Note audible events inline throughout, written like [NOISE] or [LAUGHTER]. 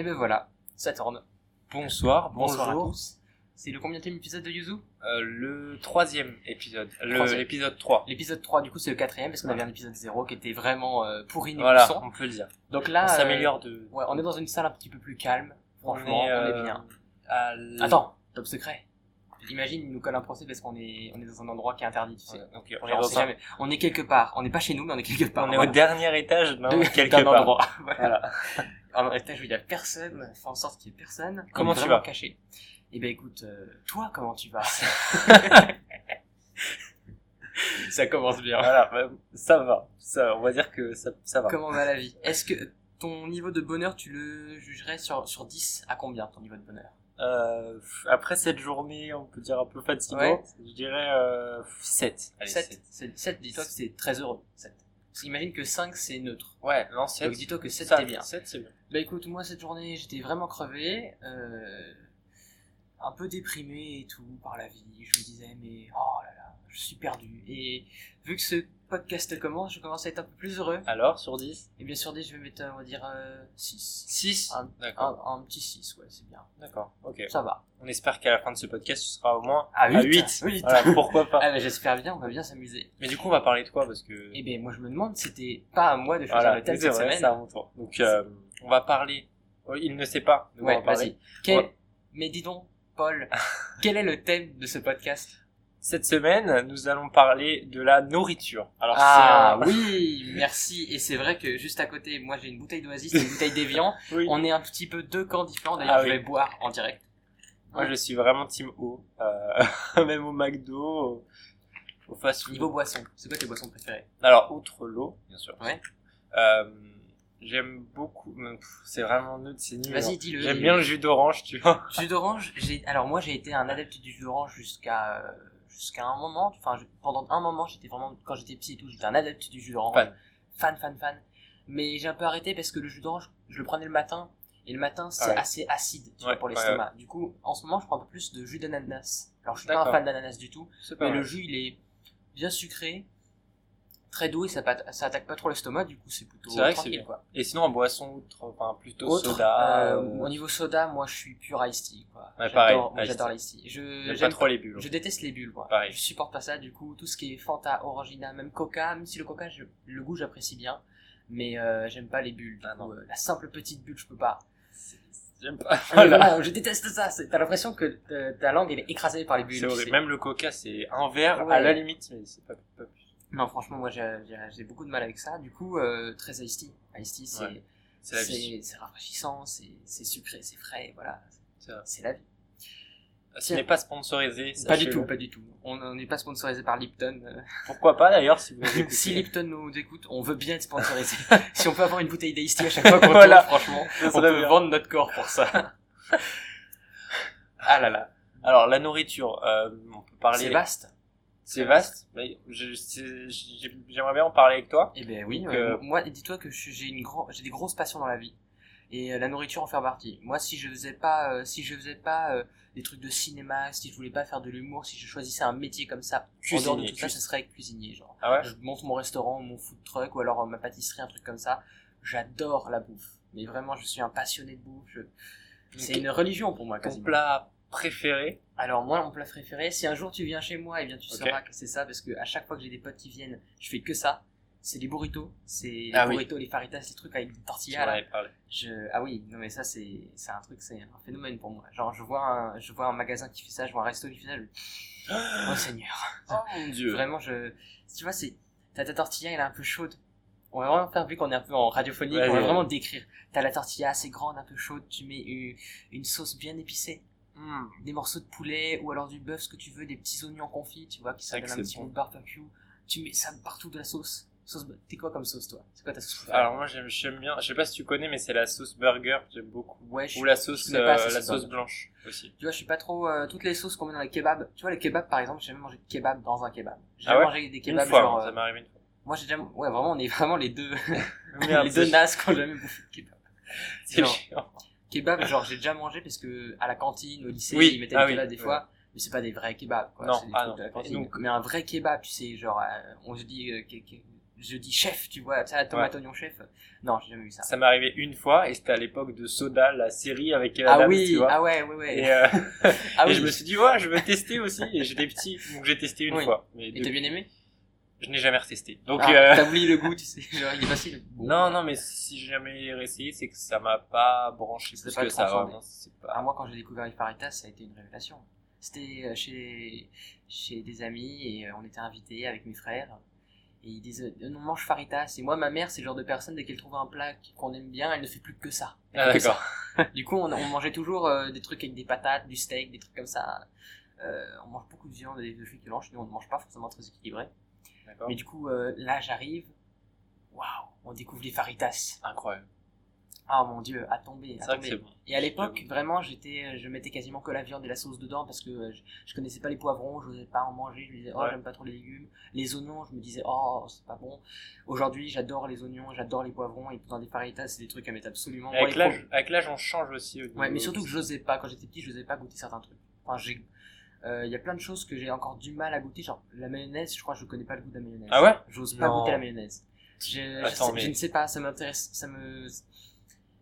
Et ben voilà, ça tourne. Bonsoir, Bonsoir à bonjour. tous. C'est le combien épisode de Yuzu? Euh, le troisième épisode, l'épisode 3. L'épisode 3, du coup, c'est le quatrième, parce qu'on avait un épisode 0 qui était vraiment euh, pourri Voilà, on peut le dire. Donc là, on euh, s'améliore de. Ouais, on est dans une salle un petit peu plus calme. Franchement, on est, bien. à l- Attends, top secret. Imagine, il nous colle un procès parce qu'on est, on est dans un endroit qui est interdit, tu sais. Ouais, donc, On, est, est on dans sait un- jamais. On est quelque part. On n'est pas chez nous, mais on est quelque part. on est au dernier étage d'un De- quelque part. [LAUGHS] endroit. Voilà. [LAUGHS] Un étage où il y a personne, on fait en sorte qu'il y ait personne. On Comment tu vas caché. Eh ben écoute, euh, toi comment tu vas? [LAUGHS] Ça commence bien. voilà, bah, ça va. Ça, on va dire que ça, ça va. Comment va la vie? Est-ce que ton niveau de bonheur, tu le jugerais sur, sur 10 à combien ton niveau de bonheur? Euh, après cette journée, on peut dire un peu fatigante, je dirais euh, 7. Allez, 7. 7, dis-toi que c'est très heureux. 7. Imagine que 5 c'est neutre. Ouais, non, 7. Donc dis-toi que 7 ça, c'est bien. 7 c'est bien. Bah écoute, moi cette journée j'étais vraiment crevé, euh, un peu déprimé et tout par la vie. Je me disais mais oh là là, je suis perdu. Et vu que ce podcast commence, je commence à être un peu plus heureux. Alors, sur 10 Et bien sûr, je vais mettre, on va dire, 6. 6 Un, D'accord. un, un petit 6, ouais, c'est bien. D'accord, ok. Ça va. On espère qu'à la fin de ce podcast, ce sera au moins À à 8. 8. Huit. Voilà, pourquoi pas. [LAUGHS] Ah, mais j'espère bien, on va bien s'amuser. Mais du coup, on va parler de quoi? Parce que. Et bien moi je me demande, c'était pas à moi de choisir voilà, le thème cette vrai, semaine. tour. Donc, euh, on va parler. Oh, il ne sait pas. Ouais, vas-y. Quel- Ouais. Mais dis donc, Paul, quel est le thème de ce podcast? Cette semaine, nous allons parler de la nourriture. Alors, Ah un- oui, merci. Et c'est vrai que juste à côté, moi j'ai une bouteille d'Oasis et une bouteille d'Evian. [LAUGHS] Oui. On est un petit peu deux camps différents. D'ailleurs, Ah je oui. vais boire en direct. Moi, je suis vraiment team O. Euh, [LAUGHS] même au McDo, au, au fast food. Niveau boisson, c'est quoi tes boissons préférées? Alors, outre l'eau, bien sûr. Ouais. Euh, j'aime beaucoup. C'est vraiment neutre, c'est nul. Vas-y, dis-le. J'aime bien le jus d'orange, tu vois. Jus d'orange, j'ai alors moi j'ai été un adepte du jus d'orange jusqu'à euh, jusqu'à un moment, enfin pendant un moment, j'étais vraiment quand j'étais petit et tout, j'étais un adepte du jus d'orange. Fan. Fan fan fan. Mais j'ai un peu arrêté parce que le jus d'orange, je le prenais le matin et le matin c'est Ah ouais. assez acide, tu vois, pour ouais, l'estomac. Du coup, en ce moment, je prends un peu plus de jus d'ananas. Alors je suis pas un fan d'ananas du tout, mais le jus il est bien sucré, très doux et ça, ça attaque pas trop l'estomac, du coup c'est plutôt C'est vrai que c'est tranquille bien. quoi. Et sinon, en boisson, enfin, plutôt Autre, soda. euh, au niveau soda, moi je suis pur iced tea. Quoi. Ouais, J'adore- pareil, j'adore tea. l'iced tea. Je, pas trop les bulles. je déteste les bulles, quoi. Pareil. Je supporte pas ça, du coup, tout ce qui est Fanta, Orangina, même Coca, même si le Coca, je- le goût, j'apprécie bien, mais euh, j'aime pas les bulles. Ah coup, non. euh, la simple petite bulle, je peux pas. J'aime pas. [LAUGHS] Voilà. Voilà. je déteste ça. T'as l'impression que euh, ta langue, elle est écrasée par les bulles. Même le coca, c'est un verre Ouais. à la limite, mais c'est pas, pas plus. Non, franchement, moi, j'ai beaucoup de mal avec ça. Du coup, euh, très iced tea. Tea, c'est Ouais, C'est rafraîchissant, c'est c'est sucré, c'est frais, voilà. C'est la vie. Ce n'est pas sponsorisé. Pas du tout, pas du tout. On n'est pas sponsorisé par Lipton. euh. Pourquoi pas d'ailleurs si vous [LAUGHS] si Lipton nous écoute, on veut bien être sponsorisé. [LAUGHS] si on peut avoir une bouteille d'Ice Tea à chaque fois qu'on [LAUGHS] Voilà. tourne, franchement, on peut bien. vendre notre corps pour ça. Ah là là. Alors la nourriture, euh, on peut parler. C'est vaste. C'est vaste. J'aimerais bien en parler avec toi. Eh ben oui, Donc, euh, moi, dis-toi que j'ai une j'ai des grosses passions dans la vie. Et euh, la nourriture en fait partie. Moi, si je faisais pas, euh, si je faisais pas euh, des trucs de cinéma, si je voulais pas faire de l'humour, si je choisissais un métier comme ça, en dehors de Cuisinier, tout ça, ce serait cuisinier, genre. Ah ouais. je monte mon restaurant, mon food truck, ou alors ma pâtisserie, un truc comme ça. J'adore la bouffe. Mais vraiment, je suis un passionné de bouffe. Je- C'est une religion pour moi, Ton quasiment. plat préféré Alors moi, mon plat préféré, si un jour tu viens chez moi, eh bien tu sauras que c'est ça, parce que à chaque fois que j'ai des potes qui viennent, je fais que ça. C'est les burritos, c'est les Ah oui. burritos, les faritas, les trucs avec des tortillas. là. parlé. Je... Ah oui, non mais ça c'est c'est un truc, c'est un phénomène pour moi. Genre je vois un je vois un magasin qui fait ça, je vois un resto qui fait ça, je... [GASPS] oh Seigneur. Oh mon dieu. Vraiment, je tu vois, c'est t'as ta tortilla, elle est un peu chaude. On va vraiment faire vu qu'on est un peu en radiophonique, Ouais, on va ouais. vraiment décrire. T'as la tortilla assez grande, un peu chaude, tu mets une, une sauce bien épicée Hmm. des morceaux de poulet ou alors du bœuf, ce que tu veux, des petits oignons confits, tu vois, qui ça que donne un petit bon. de barbecue. Tu mets ça partout de la sauce. Sauce, t'es quoi comme sauce toi? C'est quoi ta sauce Alors moi j'aime bien, je sais pas si tu connais mais c'est la sauce burger, j'aime beaucoup. Ouais, Ou la sauce euh, la la sauce blanche aussi. Tu vois, je suis pas trop euh, toutes les sauces qu'on met dans les kebabs. Tu vois, les kebabs par exemple, j'ai jamais mangé de kebab dans un kebab. J'ai Ah jamais ouais? mangé des Une kebabs fois, genre. ça euh, m'est arrivé une fois. Moi j'ai déjà. Ouais, vraiment, on est [LAUGHS] vraiment les deux. Les deux nazes qui ont jamais bouffé de kebab. [LAUGHS] C'est genre- chiant. Kebab, genre j'ai déjà mangé parce que à la cantine, au lycée, Oui, ils mettaient ah des oui, kebabs des ouais. fois. Mais c'est pas des vrais kebabs, quoi. Non, des ah non. de la cantine. donc- mais un vrai kebab, tu sais, genre, euh, on se dit, euh, je dis chef, tu vois, ça, tomate oignon chef. Non, j'ai jamais vu ça. Ça m'est arrivé une fois et c'était à l'époque de Soda, la série avec ah Adams, oui, tu vois. ah ouais, ouais, ouais. Et, euh, ah [LAUGHS] et oui. je me suis dit, ouais, je veux tester aussi. Et j'étais petit, donc j'ai testé une Oui. fois. Mais Et t'as bien aimé? Je n'ai jamais retesté. Donc, ah, euh, T'as oublié le goût, tu sais, [LAUGHS] genre il est facile. Bon. non, non, mais si j'ai jamais essayé, c'est que ça m'a pas branché C'est plus pas que ça. vraiment, c'est Ah, pas... moi, quand j'ai découvert les faritas, ça a été une révélation. C'était euh, chez, chez des amis et euh, on était invités avec mes frères. Et ils disaient, on mange faritas. Et moi, ma mère, c'est le genre de personne, dès qu'elle trouve un plat qu'on aime bien, elle ne fait plus que ça. Ah, que d'accord. [LAUGHS] Du coup, on, on mangeait toujours euh, des trucs avec des patates, du steak, des trucs comme ça. Euh, on mange beaucoup de viande et de féculents. Chez nous, on ne mange pas forcément très équilibré. Mais du coup, euh, là, j'arrive. Waouh, on découvre les faritas. Incroyable. Ah mon dieu, à tomber, à bon. Et à l'époque, vraiment, j'étais, euh, je mettais quasiment que la viande et la sauce dedans parce que euh, je, je connaissais pas les poivrons, je n'osais pas en manger, je me disais, oh, Ouais. j'aime pas trop les légumes. Les oignons, je me disais, oh, c'est pas bon. Aujourd'hui, j'adore les oignons, j'adore les poivrons et dans des faritas, c'est des trucs à mettre absolument. Avec l'âge, on change aussi. au niveau- Ouais, mais surtout que j'osais pas, quand j'étais petit, je n'osais pas goûter certains trucs. Enfin, j'ai, il y a plein de choses que j'ai encore du mal à goûter, genre la mayonnaise, je crois que je connais pas le goût de la mayonnaise. Ah ouais? J'ose pas goûter la mayonnaise. Je, je Attends, sais- mais- je ne sais pas, ça m'intéresse, ça me,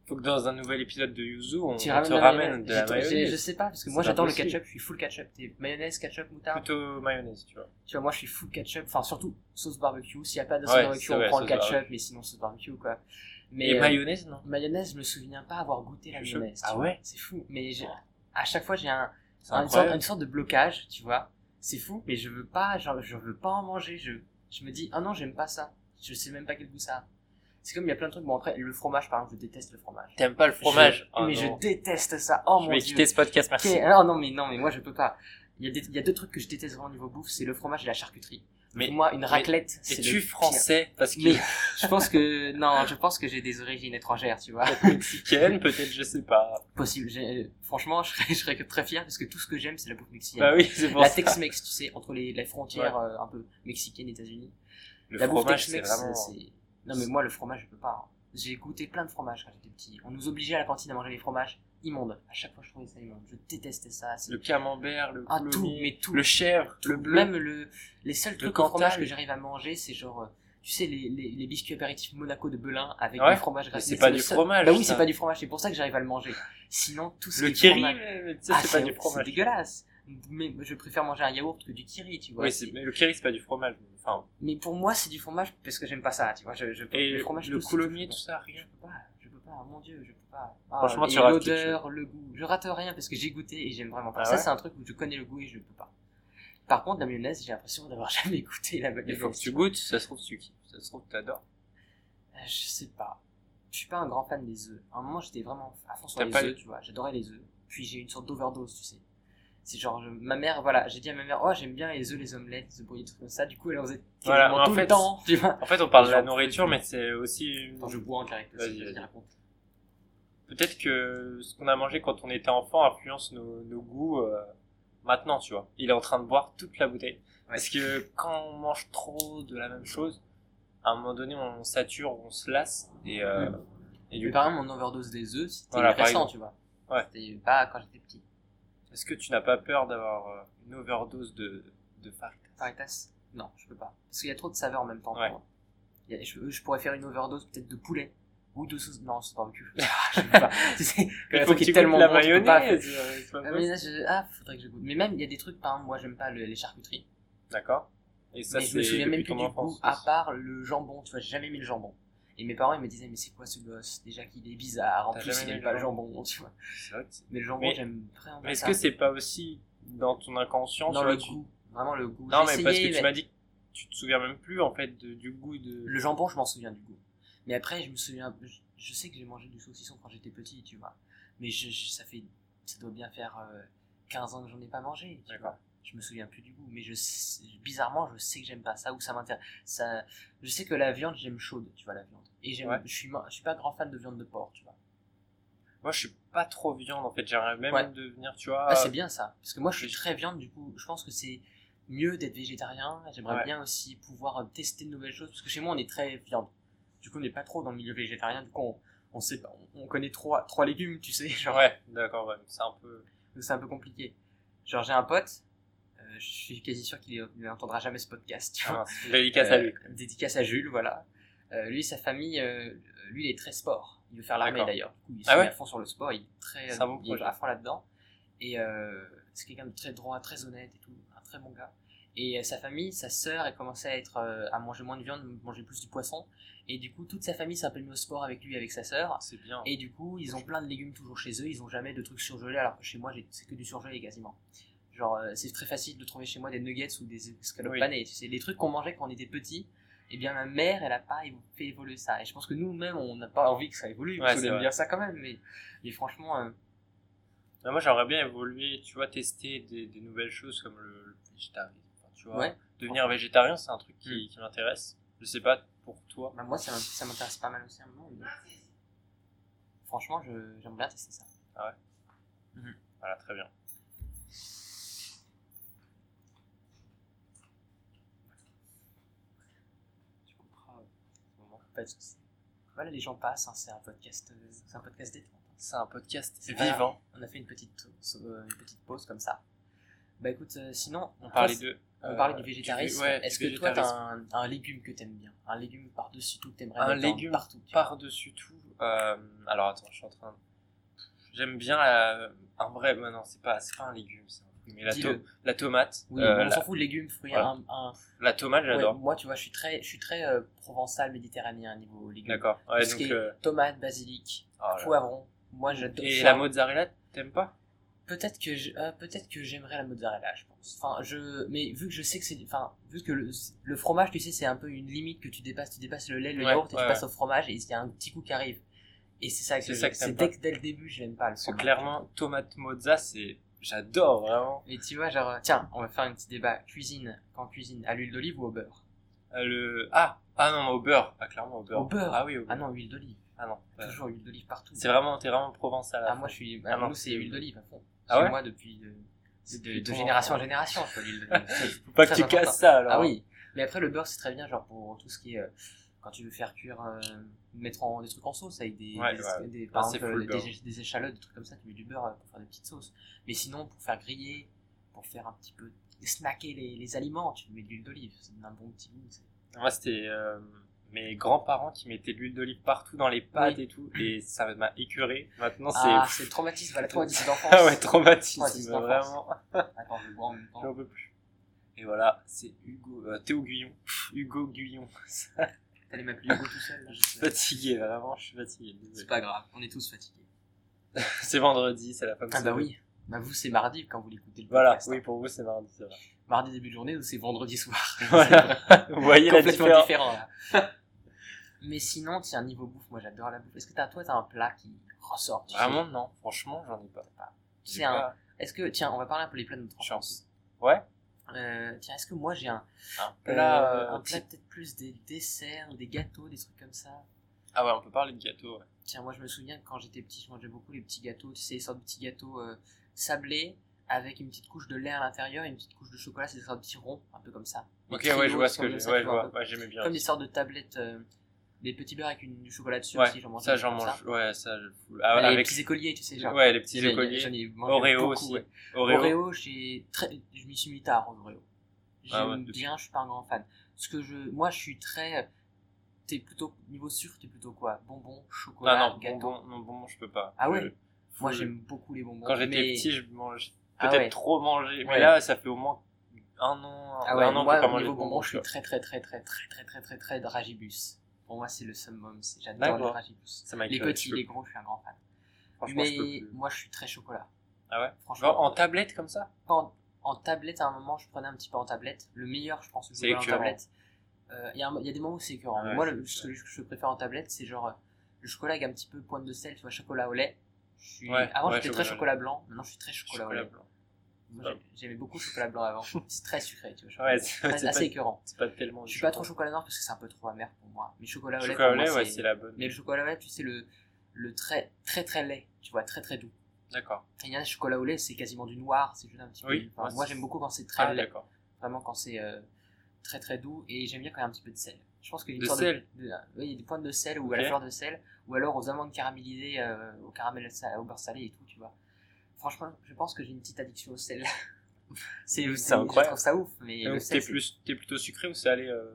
Faut que dans un nouvel épisode de Yuzu, on, Tu on ramènes te ramène mayonnaise. de la j'ai- Je mayonnaise. sais pas, parce que moi j'adore le ketchup, je suis full ketchup. T'es mayonnaise, ketchup, moutarde. Plutôt mayonnaise, tu vois. Tu vois, moi je suis full ketchup, enfin surtout sauce barbecue. S'il y a pas de sauce Ouais, barbecue, on vrai, prend le ketchup, barbecue. mais sinon sauce barbecue quoi. Mais Et euh, mayonnaise, non? mayonnaise, je me souviens pas avoir goûté la mayonnaise. Ah ouais? C'est fou. Mais j'ai- à chaque fois j'ai un- une, sorte, une sorte de blocage, tu vois. C'est fou, mais je veux pas, genre, je veux pas en manger. Je, je me dis, ah non, j'aime pas ça. Je sais même pas quel goût ça a. C'est comme il y a plein de trucs. Bon après, le fromage par exemple, je déteste le fromage. T'aimes pas le fromage? Je- Oh mais non. je déteste ça. Oh Je mon vais dieu. quitter ce podcast, merci. Ok, Non, non, mais non, mais moi je peux pas. Il y, a des, il y a deux trucs que je déteste vraiment au niveau bouffe, c'est le fromage et la charcuterie. Mais- Pour moi, une raclette, c'est le français? Parce que. Mais je pense que non, je pense que j'ai des origines étrangères, tu vois. mexicaine, peut-être, je sais pas. Possible. Franchement, je serais, je serais très fier parce que tout ce que j'aime, c'est la bouffe mexicaine. Bah oui, c'est pour la. Tex-Mex, tu sais, entre les, les frontières euh, un peu mexicaines, États-Unis. La bouffe fromage, c'est Tex-Mex, c'est- Non, mais moi, le fromage, je peux pas. hein. J'ai goûté plein de fromages quand j'étais petit. On nous obligeait à la cantine à manger les fromages immondes. À chaque fois, je trouvais ça immonde. Je détestais ça. c'est- Le camembert, le Ah, tout, mais tout. le chèvre, Tout, le bleu. Même le, les seuls Le trucs en fromage que j'arrive à manger, c'est genre, euh, tu sais, les, les, les biscuits apéritifs Monaco de Belin avec Ouais, du fromage gratiné. c'est pas le du fromage, Bah oui, c'est pas du fromage, c'est pour ça que j'arrive à le manger. Sinon, tout ce Le qui est kiri, fromage- sais, Ah, c'est pas du fromage. C'est dégueulasse. Mais je préfère manger un yaourt que du kiri, tu vois. Oui, mais le kiri, c'est pas du fromage. Enfin, Mais pour moi, c'est du fromage parce que j'aime pas ça, tu vois. Je, je, et le fromage, le coulommier, tout ça, rien. Pas, pas, mon dieu, je peux pas. Ah, Franchement, tu rates l'odeur, le goût. Je rate rien parce que j'ai goûté et j'aime vraiment pas. Ah ça, ouais c'est un truc où je connais le goût et je peux pas. Par contre, la mayonnaise, j'ai l'impression d'avoir [LAUGHS] jamais goûté la mayonnaise. Il faut que tu goûtes, ça se trouve, tu. Ça se trouve, t'adores. Euh, Je sais pas. Je suis pas un grand fan des œufs. À un moment, j'étais vraiment à fond sur les œufs, tu vois. J'adorais les œufs. Puis j'ai une sorte d'overdose, tu sais. C'est genre, je- ma mère, voilà, j'ai dit à ma mère, oh, j'aime bien les œufs, les omelettes, brouillés, des trucs comme ça. Du coup, elle en faisait Voilà, en tout fait, le temps, tu vois. En fait, on parle de la nourriture, mais c'est aussi... Attends, je bois vas-y. raconte. Peut-être que ce qu'on a mangé quand on était enfant influence nos, nos goûts euh, maintenant, tu vois. Il est en train de boire toute la bouteille. Parce que quand on mange trop de la même chose, à un moment donné, on sature, on se lasse. Et, euh, Mm. et Mais du coup, par exemple, mon overdose des œufs, c'était Voilà, récent, tu vois. Ouais. C'était pas quand j'étais petit. Est-ce que tu n'as pas peur d'avoir euh, une overdose de, de faritas Faritas Non, je peux pas. Parce qu'il y a trop de saveurs en même temps. pour moi. Il y a- je, je pourrais faire une overdose peut-être de poulet. Ou de sauce. Non, c'est pas barbecue. [LAUGHS] je peux pas. Il faut que est tu tellement la bon, je peux pas mayonnaise. euh, c'est pas possible. mayonnaise, je- Ah, faudrait que je goûte. Mais même, il y a des trucs, par exemple, moi, j'aime pas le- les charcuteries. D'accord. Et ça, mais je me souviens même plus du goût, à part le jambon. Tu vois, j'ai jamais aimé le jambon. Et mes parents, ils me disaient, mais c'est quoi ce gosse? Déjà qu'il est bizarre. En plus, il aime pas le jambon? tu vois. Vrai que Mais le jambon, Mais- j'aime vraiment Mais est-ce que c'est pas aussi dans ton inconscient Dans tu le tu- goût. Vraiment le goût. Non, mais parce que tu m'as dit que tu te souviens même plus en fait de- du goût de. Le jambon, je m'en souviens du goût. Mais après, je me souviens, je, je sais que j'ai mangé du saucisson quand j'étais petit, tu vois. Mais je, je- ça fait, ça doit bien faire euh, 15 ans que j'en ai pas mangé, tu D'accord. Je me souviens plus du goût, mais je, sais- bizarrement, je sais que j'aime pas ça ou ça m'intéresse. Ça, je sais que la viande, j'aime chaude, tu vois, la viande. Et j'aime, Ouais. je suis, je suis pas grand fan de viande de porc, tu vois. Moi, je suis pas trop viande en fait. J'aimerais même Ouais. devenir, tu vois. Ah, c'est bien ça. Parce que moi, je suis très viande, du coup, je pense que c'est mieux d'être végétarien. J'aimerais Ouais. bien aussi pouvoir euh, tester de nouvelles choses. Parce que chez moi, on est très viande. Du coup, on n'est pas trop dans le milieu végétarien. Du coup, on, on sait pas, on, on connaît trois, trois légumes, tu sais. Genre, Ouais, d'accord, ouais. C'est un peu. c'est un peu compliqué. Genre, j'ai un pote, je suis quasi sûr qu'il n'entendra jamais ce podcast. Tu vois. Ah, dédicace à lui. Euh, dédicace à Jules, voilà. Euh, lui, sa famille, euh, lui, il est très sport. Il veut faire l'armée d'ailleurs. Il se Ah met ouais à fond sur le sport. Il est très, bon il est à fond là-dedans. Et c'est quelqu'un de très droit, très honnête et tout, un très bon gars. Et sa famille, sa sœur, elle commençait à être euh, à manger moins de viande, manger plus du poisson. Et du coup, toute sa famille s'est un peu mis au sport avec lui, avec sa sœur. C'est bien. Et du coup, ils ont plein de légumes toujours chez eux, ils ont jamais de trucs surgelés, alors que chez moi, c'est que du surgelé quasiment. Genre, euh, c'est très facile de trouver chez moi des nuggets ou des escalopes Oui. panées. Sais, les trucs qu'on mangeait quand on était petit, et bien ma mère, elle a pas fait évoluer ça. Et je pense que nous-mêmes, on n'a pas envie que ça évolue, Ouais, c'est aime bien ça quand même. Mais, mais franchement, euh, moi, j'aimerais bien évoluer, tu vois, tester des, des nouvelles choses comme le, le végétarisme. Enfin, tu vois, ouais, devenir végétarien, c'est un truc Mm. qui, qui m'intéresse. Je sais pas pour toi. bah, moi, ça m'int- ça m'intéresse pas mal aussi à un moment. mais Franchement, j'aimerais bien tester ça. Voilà, très bien. Tu couperas euh, ce moment, pas de soucis. Voilà, les gens passent, hein, c'est un podcast, euh, c'est un podcast détente. C'est un podcast vivant. On a fait une petite, euh, une petite pause comme ça. Bah écoute, euh, sinon, On parlait de. on euh, parlait du végétarisme. vé- ouais, Est-ce que toi, t'as un, un légume que t'aimes bien? Un légume par-dessus tout que t'aimerais Un légume partout par-dessus tout. euh, alors attends, je suis en train. J'aime bien la... un vrai. bah non, c'est pas, pas un légume, c'est. Mais la, Dis-le. to- la tomate. Oui, euh, on la... s'en fout, légumes, fruits, Voilà. un, un- la tomate, ouais, j'adore. moi, tu vois, je suis très, je suis très euh, provençal, méditerranéen niveau légumes. D'accord. Ouais, donc. est euh, Tomate, basilic, oh poivron. Moi, j'adore. Et la mozzarella, t'aimes pas? Peut-être que je, peut-être que j'aimerais la mozzarella, je pense. Enfin, je, mais vu que je sais que c'est, enfin, vu que le, le fromage, tu sais, c'est un peu une limite que tu dépasses. Tu dépasses le lait, le Ouais, yaourt, et tu passes au fromage, et il y a un petit coup qui arrive. Et c'est ça que C'est dès dès le début, je l'aime pas le Parce que fromage. clairement, tomate mozza, c'est. J'adore vraiment. Et tu vois, genre, tiens, on va faire un petit débat. Cuisine, quand cuisine, à l'huile d'olive ou au beurre? Euh, le. Ah Ah non, au beurre. Ah, clairement, au beurre. Au beurre? Ah oui, au beurre. Ah non, huile d'olive. Ah non. Toujours huile d'olive partout. C'est vraiment, t'es vraiment provençal. à Ah, moi, je suis, Ah nous, c'est huile d'olive. Ah Chez ouais? moi, depuis, de, de, génération en génération, l'huile d'olive. [LAUGHS] Faut pas que tu important. casses ça alors. Ah oui, mais après le beurre c'est très bien genre pour tout ce qui est euh, quand tu veux faire cuire euh, mettre en des trucs en sauce avec des Ouais, des, ouais. des- Ah, par c'est exemple full beurre. des, des échalotes des trucs comme ça tu mets du beurre euh, pour faire des petites sauces mais sinon pour faire griller pour faire un petit peu snacker les, les aliments tu mets de l'huile d'olive ça donne un bon petit goût c'est- Moi, c'était euh, mes grands-parents qui mettaient de l'huile d'olive partout dans les pâtes Oui. et tout, et ça m'a écuré. Maintenant, ah c'est. c'est le traumatisme voilà traumatisme [LAUGHS] d'enfance Ah ouais, traumatisme, Traumatisme vraiment. attends je boire en même temps J'en peux plus. Et voilà, c'est Hugo, euh, Théo Guyon. Hugo Guyon. [LAUGHS] t'allais m'appeler Hugo tout seul je suis fatigué, vraiment, je suis fatigué. c'est pas grave on est tous fatigués [LAUGHS] C'est vendredi, c'est la fin de ah bah oui bah vous c'est mardi quand vous l'écoutez le Voilà, podcast, oui, hein. pour vous, c'est mardi, c'est vrai. mardi début de journée nous c'est vendredi soir [LAUGHS] Voilà. [LAUGHS] Vous voyez la complètement différence. différent là. Mais sinon, tiens, niveau bouffe, moi j'adore la bouffe. Est-ce que t'as, toi, t'as un plat qui ressort Vraiment, non. Franchement, j'en ai pas. Pas- Est-ce que, tiens, on va parler un peu des plats de notre enfance. Ouais. Euh, tiens, est-ce que moi j'ai un, Un euh, plat. euh, un plat type- peut-être plus des desserts des gâteaux, des trucs comme ça? Ah ouais, on peut parler de gâteau, ouais. Tiens, moi je me souviens que quand j'étais petit, je mangeais beaucoup les petits gâteaux, tu sais, les sortes de petits gâteaux euh, sablés avec une petite couche de lait à l'intérieur et une petite couche de chocolat, c'est des sortes de petits ronds, un peu comme ça. Ok, ouais, je vois ce que j'ai. Ouais, je vois, Ouais, j'aimais bien. Comme des sortes de tablettes, euh, des petits beurres avec une, du chocolat dessus Ouais, aussi, j'en mangeais ça, j'en mange. Ouais, ça, je fous. Ah, les avec. petits écoliers, tu sais, genre. Ouais, les petits écoliers. J'en ai mangé Oreo beaucoup, aussi. ouais. Oreo. Oreo, j'ai très, je m'y suis mis tard aux Oreo. J'aime Ah ouais, depuis- bien, je suis pas un grand fan. Ce que je, moi, je suis très, t'es plutôt niveau sucre, t'es plutôt quoi? Bonbons, chocolat, Ah non, gâteau. non, bonbon, je peux pas. Ah ouais? Je- Moi, j'aime beaucoup les bonbons. Quand j'étais mais- petit, je mange Ah peut-être ouais. trop mangé. Mais là, ça fait au moins un an. Ah ouais, un an moi, niveau de bonbons, je suis vois. très, très, très, très, très, très, très, très, très, dragibus. Pour moi, c'est le summum. J'adore les D'accord. dragibus. Les petits, je les gros, je suis un grand fan. Je Mais plus. moi, je suis très chocolat. Ah ouais? Franchement. Genre en tablette comme ça? En, en tablette à un moment je prenais un petit peu en tablette le meilleur je pense le C'est en tablette Euh, il y, a y des moments où c'est écœurant Ouais, moi le, ce que je préfère en tablette c'est genre euh, le chocolat avec un petit peu pointe de sel tu vois chocolat au lait je suis... Ouais, avant ouais, j'étais très chocolat chocolat blanc maintenant je suis très chocolat, Chocolat au lait blanc. J'aimais beaucoup le chocolat blanc avant [LAUGHS] c'est très sucré tu vois Ouais, c'est assez pas, écœurant c'est pas tellement. je suis pas trop chocolat. noir parce que c'est un peu trop amer pour moi mais chocolat au lait Chocolat au lait, ouais, c'est- la bonne. mais le chocolat au lait tu sais le le très très très lait tu vois très très doux D'accord. Il y a un chocolat au lait c'est quasiment du noir c'est juste un petit Oui, peu enfin, moi j'aime beaucoup quand c'est très Ah, lait vraiment quand c'est euh, très très doux et j'aime bien quand il y a un petit peu de sel. Je pense qu'il y a une De sel de, de- oui, il y a des pointes de sel ou à la fleur de sel ou alors aux amandes caramélisées euh, au caramel au beurre salé et tout, tu vois. Franchement, je pense que j'ai une petite addiction au sel. [LAUGHS] C'est incroyable. Je trouve ça ouf, mais le Donc sel, t'es c'est- plus, t'es plutôt sucré ou salé euh,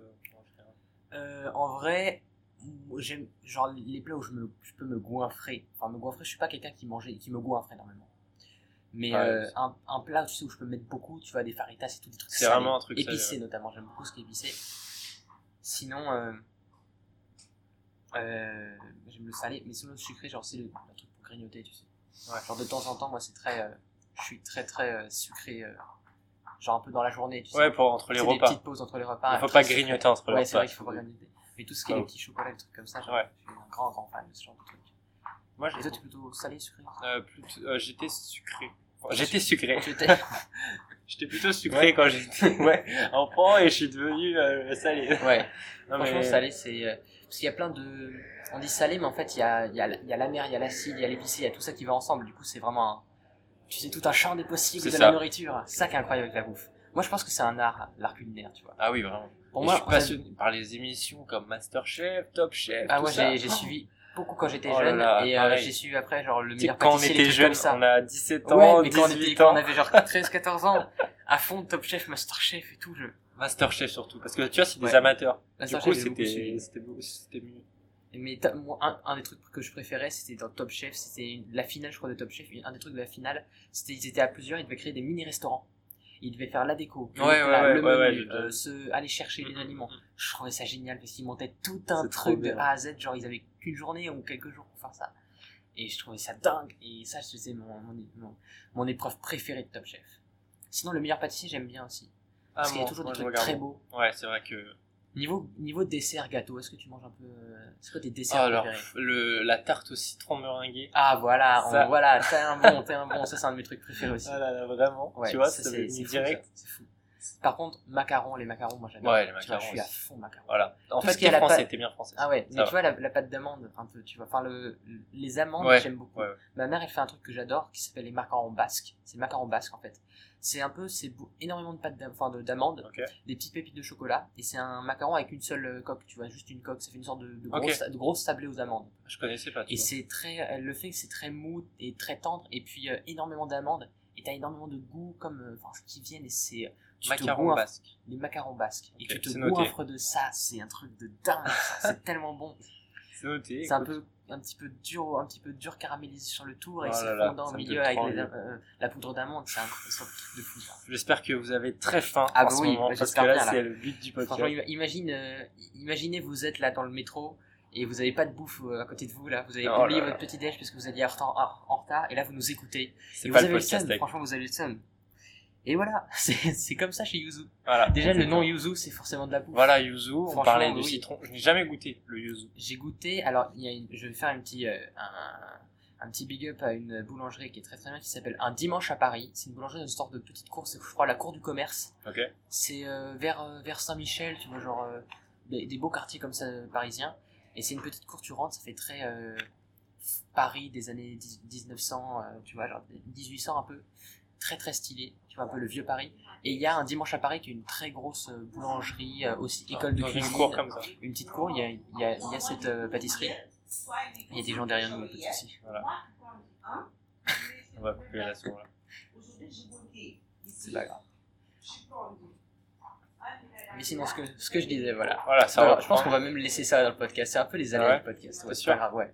Euh, en vrai, j'aime genre les plats où je me je peux me goinfrer. Enfin me goinfrer, je suis pas quelqu'un qui mangeait qui me goinfre énormément. Mais euh, un, un plat tu sais où je peux mettre beaucoup, tu vois des faritas et tout des trucs C'est salés, vraiment un truc salé, épicé ouais. notamment, j'aime beaucoup ce qui est épicé. Sinon euh, euh, j'aime le salé, mais sinon le sucré genre c'est le, le truc pour grignoter, tu sais. Ouais. Genre de temps en temps moi c'est très euh, je suis très très euh, sucré euh, genre un peu dans la journée, tu sais. Ouais, pour entre les C'est des repas. petites pauses entre les repas. Il faut pas sucré. grignoter entre les Ouais, repas. c'est vrai qu'il faut pas grignoter. Mais tout ce qui est Ah les ouais. petits chocolats, les trucs comme ça, genre, Ouais. je suis un grand grand fan de ce genre de trucs. Moi, Et toi, tu es plutôt salé, sucré? Plutôt- j'étais sucré. J'étais sucré. [LAUGHS] J'étais plutôt sucré quand j'étais ouais, enfant et je suis devenu euh, salé. Ouais. Non, Franchement, mais- salé, c'est parce qu'il y a plein de. On dit salé, mais en fait, il y a il y a il y a l'amer, il y a l'acide, il y a l'épicé, il y a tout ça qui va ensemble. Du coup, c'est vraiment un. Tu sais tout un champ des possibles de la nourriture. C'est ça qui est incroyable avec la bouffe. Moi, je pense que c'est un art, l'art culinaire, tu vois. Ah oui, vraiment. Pour Et moi, je suis passionné par les émissions comme Masterchef, Top Chef, Ah tout ouais, ça. j'ai suivi beaucoup quand j'étais Oh jeune là, et euh, j'ai suivi après genre le meilleur quand on était comme ça. on a 17 Ouais, ans, mais quand on, 18 était, quand on ans. avait genre 13-14 ans, à fond Top Chef, Master Chef et tout, je... Masterchef surtout, parce que tu vois, c'est des Ouais. amateurs. Du coup, c'était, c'était, beau- c'était mieux. Mais moi, un, un des trucs que je préférais, c'était dans Top Chef, c'était la finale, je crois, de Top Chef. Un des trucs de la finale, c'était ils étaient à plusieurs, ils devaient créer des mini-restaurants. Ils devaient faire la déco, Ouais, ouais, le menu, euh, se, aller chercher les Mhm, aliments. mhm. Je trouvais ça génial parce qu'ils montaient tout un truc de. A à Z, genre ils avaient qu'une journée ou quelques jours pour faire ça. Et je trouvais ça dingue. Et ça, c'était mon, mon, mon, mon épreuve préférée de Top Chef. Sinon, le meilleur pâtissier, j'aime bien aussi. Parce qu'il y a toujours des trucs très beaux. Ouais, c'est vrai que. Niveau, niveau dessert, gâteau, est-ce que tu manges un peu. euh, C'est quoi tes desserts Ah, alors, le, la tarte au citron meringuée. Ah voilà, on- voilà, t'es un bon, [LAUGHS] t'es un bon, ça c'est un de mes trucs préférés aussi. Ah là là, vraiment. Ouais, tu vois, ça, c'est direct. c'est fou. Par contre, macarons, les macarons, moi j'adore. Ouais, les vois, macarons je suis à fond macarons. Voilà. En Tout ce fait, qui est t'es français, pâte- t'es bien français. Ah ouais, Ça mais va. tu vois la, la pâte d'amande, un peu, tu vois. Enfin le, les amandes, Ouais, j'aime beaucoup. ouais, ouais. Ma mère, elle fait un truc que j'adore, qui s'appelle les macarons basques. C'est les macarons basques en fait. C'est un peu, c'est énormément de pâte d'am- enfin, de- d'amandes, Ok. des petites pépites de chocolat, et c'est un macaron avec une seule euh, coque, tu vois, juste une coque. Ça fait une sorte de, grosse, de grosse sablée aux amandes. Je connaissais pas. Tu Et c'est très, le fait que c'est très mou et très tendre, et puis euh, énormément d'amandes, et t'as énormément de goût comme, euh, enfin, qui viennent, et c'est, Macarons basques. les macarons basques, et Ok, tu te goinfres de ça, c'est un truc de dingue, c'est [LAUGHS] tellement bon. C'est noté. C'est un peu, un petit peu dur, un petit peu dur caramélisé sur le tour, et Oh c'est fondant au milieu avec les- euh, la poudre d'amande, c'est un, truc de fou. J'espère que vous avez très faim Ah en bah ce oui, moment, bah parce que là, c'est le but du podcast. Franchement, imagine, euh, imaginez vous êtes là dans le métro et vous avez pas de bouffe euh, à côté de vous là, vous avez Oh oublié votre petit déj parce que vous alliez en retard, en- en retard et là vous nous écoutez C'est et vous pas le avez le seum, franchement vous avez le seum. Et voilà, [LAUGHS] c'est comme ça chez Yuzu. Voilà. Déjà le nom. Yuzu c'est forcément de la bouffe. Voilà, yuzu, on parlait du oui. citron. Je n'ai jamais goûté le yuzu. J'ai goûté, alors il y a une- je vais faire un petit, euh, un, un petit big up à une boulangerie qui est très très bien qui s'appelle Un Dimanche à Paris. C'est une boulangerie d'une sorte de petite cour, c'est je crois la cour du commerce. Ok. C'est euh, vers, euh, vers Saint-Michel, tu vois, genre euh, des, des beaux quartiers comme ça parisiens. Et c'est une petite cour, tu rentres, ça fait très Paris des années 10 1900, euh, tu vois, genre 1800 un peu. Très très stylé, tu vois, un peu le vieux Paris. Et il y a un dimanche à Paris qui est une très grosse euh, boulangerie, euh, aussi école de cuisine. une cour comme ça. Une petite cour, il y a, il y a, il y a cette euh, pâtisserie. Il y a des gens derrière nous, pas de soucis. Voilà. On va couper la son là. C'est pas grave. Mais sinon, ce que, ce que je disais, voilà. Voilà, ça Alors, va. je pense qu'on va même laisser ça dans le podcast. C'est un peu les aléas Ah ouais du podcast. Ouais, c'est pas grave, ouais.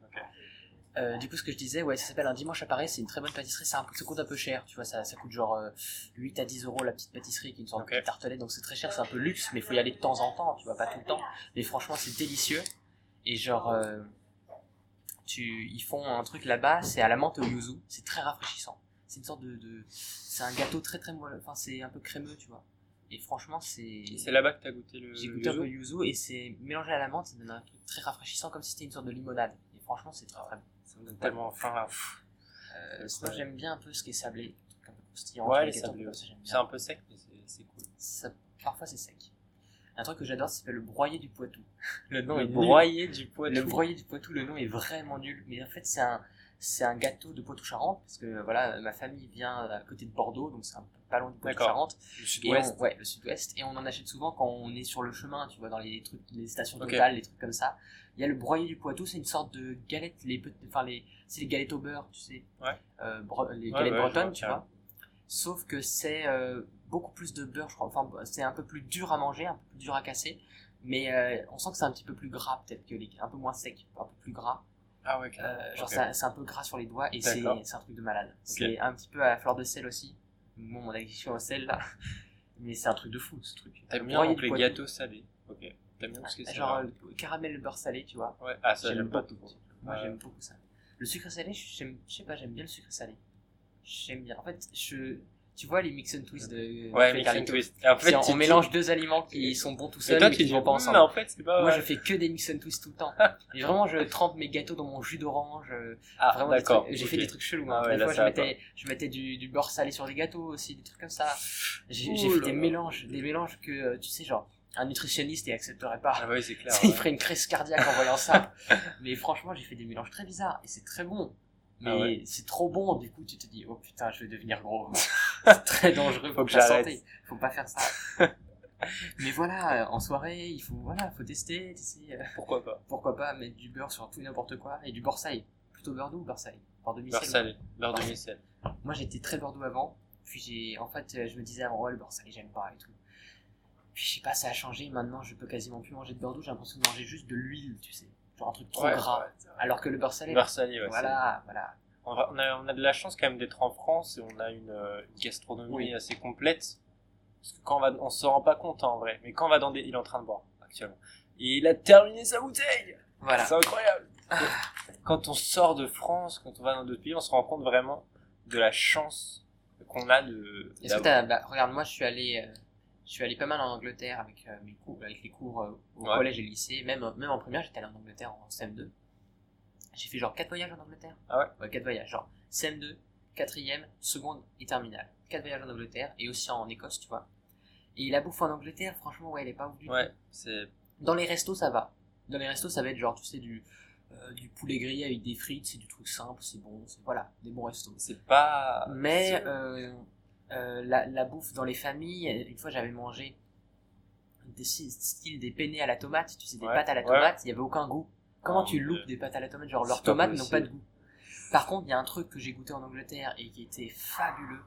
Euh, du coup, ce que je disais, ouais, ça s'appelle un dimanche à Paris. C'est une très bonne pâtisserie. Ça, ça coûte un peu cher, tu vois. Ça, ça coûte genre euh, 8 à 10 euros la petite pâtisserie, qui est une sorte de tartelette. Donc c'est très cher, c'est un peu luxe, mais il faut y aller de temps en temps, tu vois, pas tout le temps. Mais franchement, c'est délicieux. Et genre, euh, tu, ils font un truc là-bas, c'est à la menthe au yuzu. C'est très rafraîchissant. C'est une sorte de, de c'est un gâteau très très moelleux. Enfin, c'est un peu crémeux, tu vois. Et franchement, c'est. C'est là-bas que t'as goûté le. J'ai goûté un yuzu peu yuzu et c'est mélangé à la menthe, ça donne un truc très rafraîchissant comme si c'était une sorte de limonade. Et franchement, c'est très très bon. Ça me donne tellement faim là. Pff. Euh, Ouais. j'aime bien un peu ce qui est sablé, croustillant. Ouais, les sablés aussi. C'est un peu sec, mais c'est- c'est cool. Ça- parfois, c'est sec. Un truc que j'adore, s'appelle le broyé du Poitou. [LAUGHS] Le nom Le est nul. broyé du Poitou. Le broyé du Poitou, le nom est vraiment nul. Mais en fait, c'est un, c'est un gâteau de Poitou-Charentes, parce que voilà, ma famille vient à côté de Bordeaux, donc c'est un peu pas loin du D'accord. Poitou-Charentes. Le Et sud-ouest. ouais, le sud-ouest. Et on en achète souvent quand on est sur le chemin, tu vois, dans les trucs, les stations totales, les trucs comme ça. Il y a le broyé du Poitou, c'est une sorte de galette, les, enfin les, c'est les galettes au beurre, tu sais. Ouais. Euh, les galettes ouais, bretonnes, vois, tu vois. sauf que c'est euh, beaucoup plus de beurre, je crois. Enfin, c'est un peu plus dur à manger, un peu plus dur à casser, mais euh, on sent que c'est un petit peu plus gras peut-être que les, un peu moins sec, un peu plus gras. Ah ouais, Euh, genre c'est un peu gras sur les doigts et c'est un truc de malade. C'est un petit peu à fleur de sel aussi. Bon, mon addiction au sel là, mais c'est un truc de fou ce truc. T'aimes Le bien donc les gâteaux salés. Ok. T'aimes bien tout ce qui est Genre euh, caramel beurre salé, tu vois. Ouais. Ah ça j'aime pas tout. Moi Ouais. j'aime beaucoup ça. Le sucre salé, je sais pas, j'aime bien le sucre salé. J'aime bien. En fait, je, tu vois les mix and twist de Ouais, mix and twist. Et en C'est- on mélange deux aliments qui sont bons tout Et seuls mais qui dis vont pas ensemble. mais en fait pas. Moi, je fais que des mix and twist tout le temps. [LAUGHS] Et vraiment, je trempe mes gâteaux dans mon jus d'orange. euh, Ah vraiment d'accord. J'ai fait des trucs chelous. Ah hein. ouais, des fois, je mettais, je mettais du, du beurre salé sur des gâteaux aussi, des trucs comme ça. J'ai fait des mélanges, des mélanges que, euh, tu sais, genre, un nutritionniste il accepterait pas. Ah ouais c'est clair. [LAUGHS] Il ouais. ferait une crise cardiaque en voyant ça. [LAUGHS] Mais franchement, j'ai fait des mélanges très bizarres et c'est très bon. Mais Ah ouais. c'est trop bon, du coup, tu te dis, oh putain, je vais devenir gros. C'est [LAUGHS] très dangereux Faut pour la santé. Faut pas faire ça. [LAUGHS] Mais voilà, euh, en soirée, il faut, voilà, faut tester, sais, euh, Pourquoi pas. pourquoi pas mettre du beurre sur tout et n'importe quoi et du salé. Plutôt beurre doux ou salé Beurre demi Beurre. Beurre demi sel. Moi, j'étais très beurre doux avant. Puis j'ai, en fait, euh, je me disais ouais, le salé, j'aime pas et tout. Puis je sais pas, ça a changé. Maintenant, je peux quasiment plus manger de beurre doux. J'ai l'impression de manger juste de l'huile, tu sais. Genre un truc trop Ouais, gras. ouais. Alors que le beurre salé, Beurre salé ouais. voilà, voilà. On, va- on a, on a de la chance quand même d'être en France et on a une, euh, une gastronomie Oui. assez complète. Parce que quand on va, on se rend pas compte en vrai, mais quand on va dans des, il est en train de boire actuellement. Et il a terminé sa bouteille. Voilà. C'est incroyable. Quand on sort de France, quand on va dans d'autres pays, on se rend compte vraiment de la chance qu'on a de. Est-ce que d'avoir- t'as, bah, regarde, moi, je suis allé, euh, je suis allé pas mal en Angleterre avec euh, mes cours, avec les cours euh, au Ouais. collège et lycée. Même, même en première, j'étais allé en Angleterre en CM2. J'ai fait genre 4 voyages en Angleterre. Ah ouais? Ouais, 4 voyages. Genre CM2, 4ème, seconde et terminale. 4 voyages en Angleterre et aussi en Écosse, tu vois. Et la bouffe en Angleterre, franchement, ouais, elle est pas ouf du. Ouais, c'est. Dans les restos, ça va. Dans les restos, ça va être genre, tu sais, du, euh, du poulet grillé avec des frites, c'est du truc simple, c'est bon, c'est voilà, des bons restos. C'est pas. Mais euh, euh, la, la bouffe dans les familles, une fois j'avais mangé des style des penne à la tomate, tu sais, des Ouais, pâtes à la ouais. tomate, il y avait aucun goût. Comment Oh, tu loupes Dieu. des pâtes à la tomate Genre leurs tomates n'ont pas de goût. Par contre, il y a un truc que j'ai goûté en Angleterre et qui était fabuleux.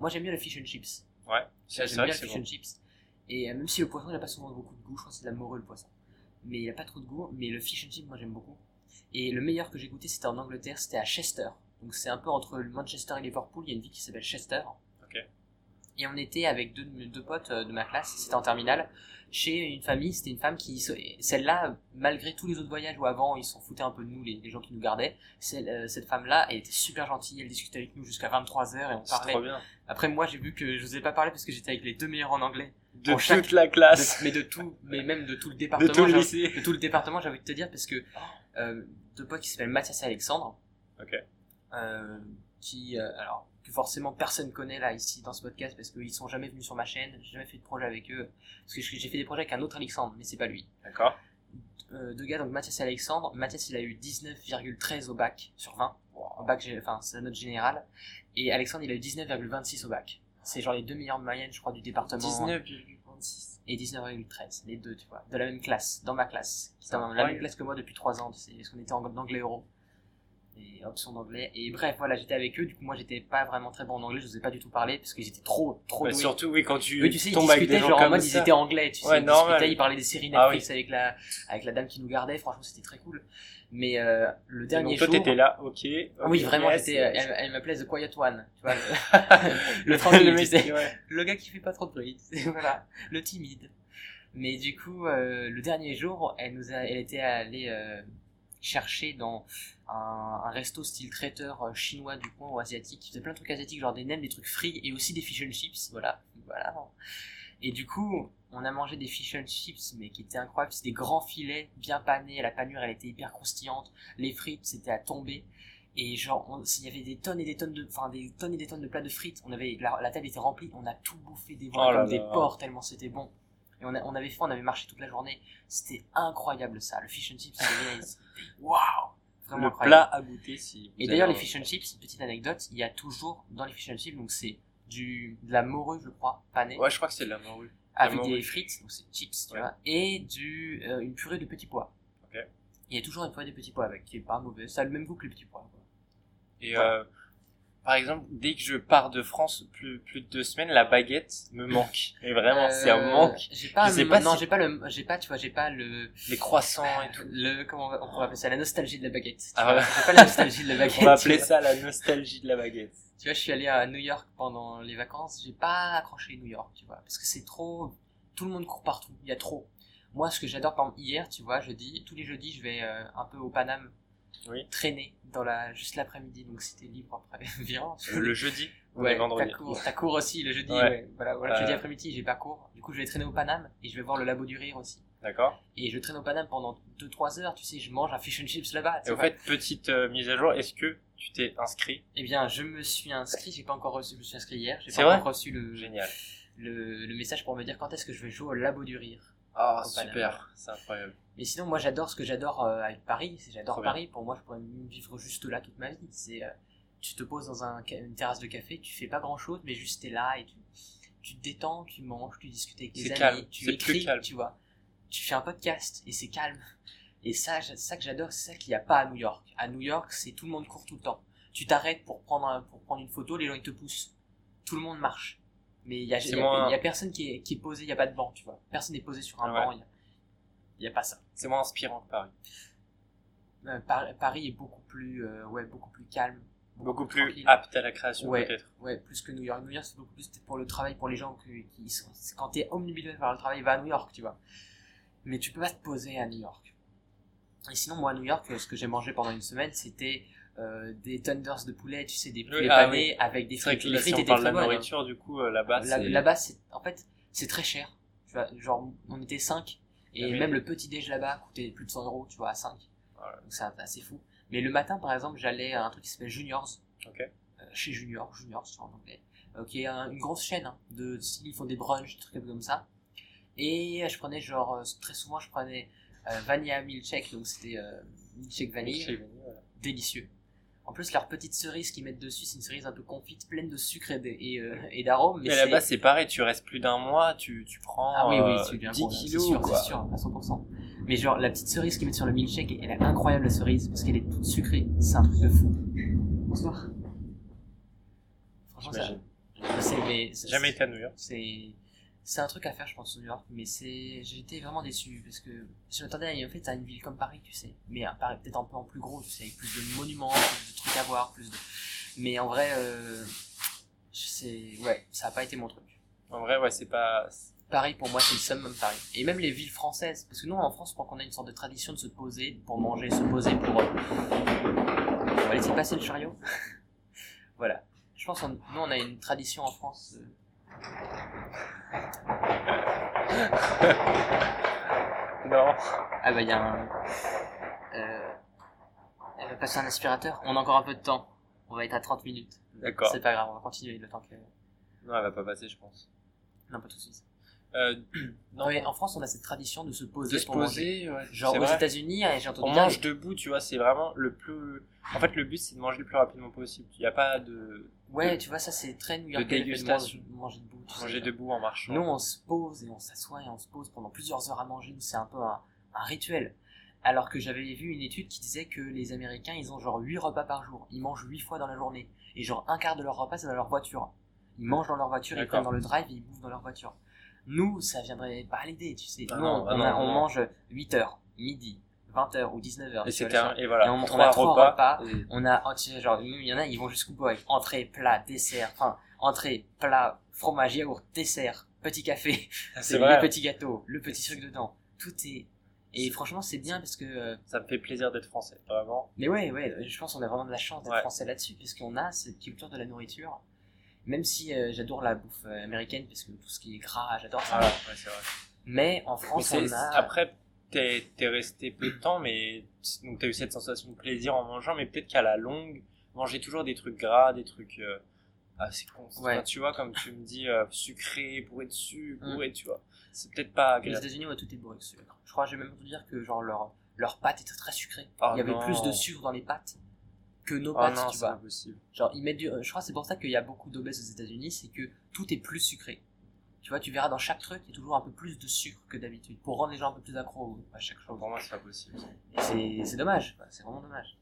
Moi j'aime bien le fish and chips. Ouais, c'est c'est J'aime vrai bien le fish bon. and chips. Et euh, même si le poisson n'a pas souvent beaucoup de goût, je crois que c'est de la morue le poisson. Mais il a pas trop de goût. Mais le fish and chips, moi j'aime beaucoup. Et le meilleur que j'ai goûté, c'était en Angleterre, c'était à Chester. Donc c'est un peu entre Manchester et Liverpool, il y a une ville qui s'appelle Chester. Et on était avec deux, deux potes euh, de ma classe, c'était en terminale, chez une famille, c'était une femme qui, celle-là, malgré tous les autres voyages où avant ils s'en foutaient un peu de nous, les, les gens qui nous gardaient, euh, cette femme-là, elle était super gentille, elle discutait avec nous jusqu'à 23h et on parlait. trop bien. Après moi j'ai vu que je vous ai pas parlé parce que j'étais avec les deux meilleurs en anglais De chaque- toute la classe. de- mais de tout, mais même de tout le De département. tout le lycée. de tout le département, j'ai envie de te dire, parce que euh, deux potes qui s'appellent Mathias et Alexandre, Ok. euh, qui, alors, que forcément personne connaît là ici dans ce podcast parce qu'ils sont jamais venus sur ma chaîne, j'ai jamais fait de projet avec eux, parce que j'ai fait des projets avec un autre Alexandre, mais c'est pas lui. D'accord. Euh, deux gars, donc Mathias et Alexandre. Mathias il a eu 19,13 au bac sur 20, au bac, enfin c'est la note générale, et Alexandre il a eu 19,26 au bac. C'est genre les deux meilleures moyennes, je crois, du département. 19,26. et 19,13, les deux, tu vois, de la même classe, dans ma classe, qui est dans la même classe que moi depuis 3 ans, tu sais, parce qu'on était en anglais euro, et option d'anglais, et bref, voilà, j'étais avec eux, du coup moi j'étais pas vraiment très bon en anglais, je vous ai pas du tout parlé, parce qu'ils étaient trop, trop Bah, doués. surtout, oui, quand tu, Eux, tu sais, ils discutaient genre en mode ils étaient anglais, tu sais, Ouais, ils discutaient, ils parlaient des séries Ah Netflix avec la avec la dame qui nous gardait, franchement c'était très cool. Mais euh, le dernier Donc toi, jour, t'étais là, ok. Ah oui vraiment yes. j'étais, euh, elle, elle m'appelait The Quiet One, tu vois, le, [LAUGHS] le tranquille, le tu sais ouais. le gars qui fait pas trop de bruit, [LAUGHS] voilà, le timide. Mais du coup, euh, le dernier jour, elle nous a, elle était allée euh, chercher dans un, un resto style traiteur euh, chinois du coin ou asiatique, qui faisait plein de trucs asiatiques, genre des nems, des trucs frits et aussi des fish and chips, voilà, voilà. Et du coup, on a mangé des fish and chips, mais qui étaient incroyables, c'était des grands filets, bien panés, la panure elle était hyper croustillante, les frites c'était à tomber. Et genre, il y avait des tonnes et des tonnes de, enfin des tonnes et des tonnes de plats de frites. On avait, la, la table était remplie, on a tout bouffé des voix Oh là des là. porcs tellement c'était bon. Et on, a- on avait fait, on avait marché toute la journée. C'était incroyable ça. Le fish and chips, c'était c'était- waouh, vraiment Le incroyable. plat à goûter si. vous Et d'ailleurs, les fish and chips, petite anecdote, il y a toujours dans les fish and chips, donc c'est du de la morue, je crois, panée, Ouais, je crois que c'est de la morue. avec la morue. des frites, donc c'est chips, tu Ouais. vois, et du euh, une purée de petits pois. Ok. Il y a toujours une purée de petits pois avec, qui est pas mauvais. Ça a le même goût que les petits pois. Quoi. Et Voilà. euh, par exemple, dès que je pars de France plus, plus de deux semaines, la baguette me manque. Et vraiment, c'est un Euh, manque. J'ai pas, Je sais le- pas non, si- j'ai pas le, j'ai pas, tu vois, j'ai pas le, Les croissants et tout. le, comment on va- on pourrait appeler ça, la nostalgie de la baguette. Ah ouais. J'ai pas la nostalgie de la [LAUGHS] baguette. On va appeler ça la nostalgie de la baguette. Tu vois, je suis allé à New York pendant les vacances, j'ai pas accroché New York, tu vois, parce que c'est trop, tout le monde court partout, il y a trop. Moi, ce que j'adore, par exemple, hier, tu vois, jeudi, tous les jeudis, je vais euh, un peu au Paname Oui. traîner dans la, juste l'après-midi, donc c'était libre après. [LAUGHS] Viens. Le jeudi, ou Ouais, t'as cours, t'as cours aussi le jeudi, Ouais. ouais. Voilà, voilà, Euh. jeudi après-midi, j'ai pas cours. Du coup, je vais traîner au Paname et je vais voir le labo du rire aussi. D'accord. Et je traîne au Paname pendant 2-3 heures, tu sais, je mange un fish and chips là-bas. Et au fait, petite euh, mise à jour, est-ce que tu t'es inscrit? Eh bien, je me suis inscrit, j'ai pas encore reçu, je me suis inscrit hier, j'ai pas vrai? encore reçu le, Génial. le, le message pour me dire quand est-ce que je vais jouer au labo du rire. Ah, Paname. super. C'est incroyable. Mais sinon, moi, j'adore ce que j'adore euh, avec Paris, c'est j'adore bien. Paris. Pour moi, je pourrais vivre juste là toute ma vie. C'est, euh, tu te poses dans un, une terrasse de café, tu fais pas grand chose, mais juste t'es là et tu, tu te détends, tu manges, tu discutes avec tes amis, calme, tu écris, calme. tu vois. Tu fais un podcast et c'est calme. Et ça, ça que j'adore, c'est ça qu'il n'y a pas à New York. À New York, c'est tout le monde court tout le temps. Tu t'arrêtes pour prendre un- pour prendre une photo, les gens ils te poussent. Tout le monde marche. Mais il y a, C'est il y a- moins- il y a personne qui est, qui est posé, il y a pas de banc, tu vois. Personne n'est posé sur un Ah ouais. banc, il y a, pas ça. C'est moins inspirant que Paris. Euh, Par- Paris est beaucoup plus, euh, ouais, beaucoup plus calme. Beaucoup plus apte à la création, Ouais. peut-être. Ouais, plus que New York. New York, c'est beaucoup plus pour le travail, pour les gens que- qui sont. Quand t'es omnibulé par le travail, va à New York, tu vois. Mais tu peux pas te poser à New York. Et sinon, moi, à New York, ce que j'ai mangé pendant une semaine, c'était euh, des thunders de poulet, tu sais, des poulets ah panés avec des frites. Les si frites on étaient très la hein. nourriture, du coup, euh, là-bas. Là-bas, c'est en fait, c'est très cher. Tu vois, genre, on était 5 et Ah oui. même le petit déj là-bas coûtait plus de 100 euros, tu vois, à 5. Voilà. Donc c'est assez fou. Mais le matin, par exemple, j'allais à un truc qui s'appelle Juniors, Ok. euh, chez Junior, Juniors en anglais, euh, qui est un- une grosse chaîne hein, de ils font des brunchs, des trucs comme ça. Et euh, je prenais genre euh, très souvent, je prenais vanilla milkshake, donc c'était milkshake vanille, voilà. délicieux. En plus, leur petite cerise qu'ils mettent dessus, c'est une cerise un peu confite, pleine de sucre et de- et, euh, et d'arômes. Mais là-bas, c'est pareil, tu restes plus d'un mois, tu, tu prends Ah oui, oui, euh, tu deviens 10 gros, là, c'est kilos, sûr, quoi. c'est sûr, à 100%. Mais genre, la petite cerise qu'ils mettent sur le milkshake, elle est incroyable, la cerise, parce qu'elle est toute sucrée. C'est un truc de fou. Bonsoir. Franchement, ça, mais, Jamais été à New York. c'est, c'est un truc à faire, je pense, au New York, mais c'est, j'ai été vraiment déçu, parce que je m'attendais à, en fait, à une ville comme Paris, tu sais, mais à Paris, peut-être un peu en plus gros, tu sais, avec plus de monuments, plus de trucs à voir, plus de, mais en vrai, euh, c'est, ouais, ça a pas été mon truc. En vrai, ouais, c'est pas... Paris, pour moi, c'est le summum Paris. Et même les villes françaises. Parce que nous, en France, je crois qu'on a une sorte de tradition de se poser pour manger, se poser pour. euh, On va laisser passer le chariot. [LAUGHS] voilà. Je pense qu'on nous, on a une tradition en France. euh, [LAUGHS] Non. Ah bah, il y a un. Euh... Elle va passer un aspirateur. On a encore un peu de temps. On va être à 30 minutes. D'accord. C'est pas grave, on va continuer le temps que. Non, elle va pas passer, je pense. Non, pas tout de suite. Euh, [CLEARS THROAT] non, Ouais, en France, on a cette tradition de se poser de se pour manger. poser, ouais. Genre aux. États-Unis, euh, j'ai entendu On mange debout, tu vois, c'est vraiment le plus... En fait, le but, c'est de manger le plus rapidement possible. Il n'y a pas de Ouais, tu vois, ça c'est très New fait de dégustation. manger, debout. manger debout en marchant. Nous, on se pose et on s'assoit et on se pose pendant plusieurs heures à manger. C'est un peu un, un rituel. Alors que j'avais vu une étude qui disait que les Américains, ils ont genre 8 repas par jour. Ils mangent 8 fois dans la journée. Et genre un quart de leur repas, c'est dans leur voiture. Ils mangent dans leur voiture, ils prennent dans le drive et ils bouffent dans leur voiture. Nous, ça viendrait pas à l'idée, tu sais. Ah Nous, non, on, ah on non, a- on non. mange 8 heures, midi, 20 heures ou 19 heures. Et un... soir. Et voilà, Et on- a trois repas. repas. et- On a, tu sais, genre, il y en a, ils vont jusqu'au bout avec entrée, plat, dessert, enfin, entrée, plat, fromage, yaourt, dessert, petit café, [LAUGHS] C'est le petit gâteau, le petit truc dedans. Tout est, et franchement, c'est bien parce que, euh, ça me fait plaisir d'être français, vraiment. mais ouais, ouais, je pense qu'on a vraiment de la chance d'être Ouais. français là-dessus, puisqu'on a cette culture de la nourriture. Même si euh, j'adore la bouffe euh, américaine, parce que tout ce qui est gras, j'adore ça. Voilà, ouais, c'est vrai. Mais en France, on a. Après, t'es es resté peu de temps, mais donc t'as eu cette sensation de plaisir en mangeant, mais peut-être qu'à la longue, manger toujours des trucs gras, des trucs euh, assez con. Ouais. Enfin, tu vois, comme tu me dis, euh, sucré, bourré de sucre, Mm. bourré, tu vois. C'est peut-être pas Les agréable. États-Unis, ouais, tout est bourré de sucre. Je crois, j'ai même entendu dire que genre leur leur pâte était très sucrée. Oh Il y avait non. plus de sucre dans les pâtes que nos Oh pâtes, non, tu c'est pas vois. possible. Genre, ils mettent du. Je crois que c'est pour ça qu'il y a beaucoup d'obèses aux États-Unis, c'est que tout est plus sucré. Tu vois, tu verras dans chaque truc, il y a toujours un peu plus de sucre que d'habitude pour rendre les gens un peu plus accros à chaque chose. Pour moi, c'est pas possible. Et c'est c'est dommage, c'est vraiment dommage.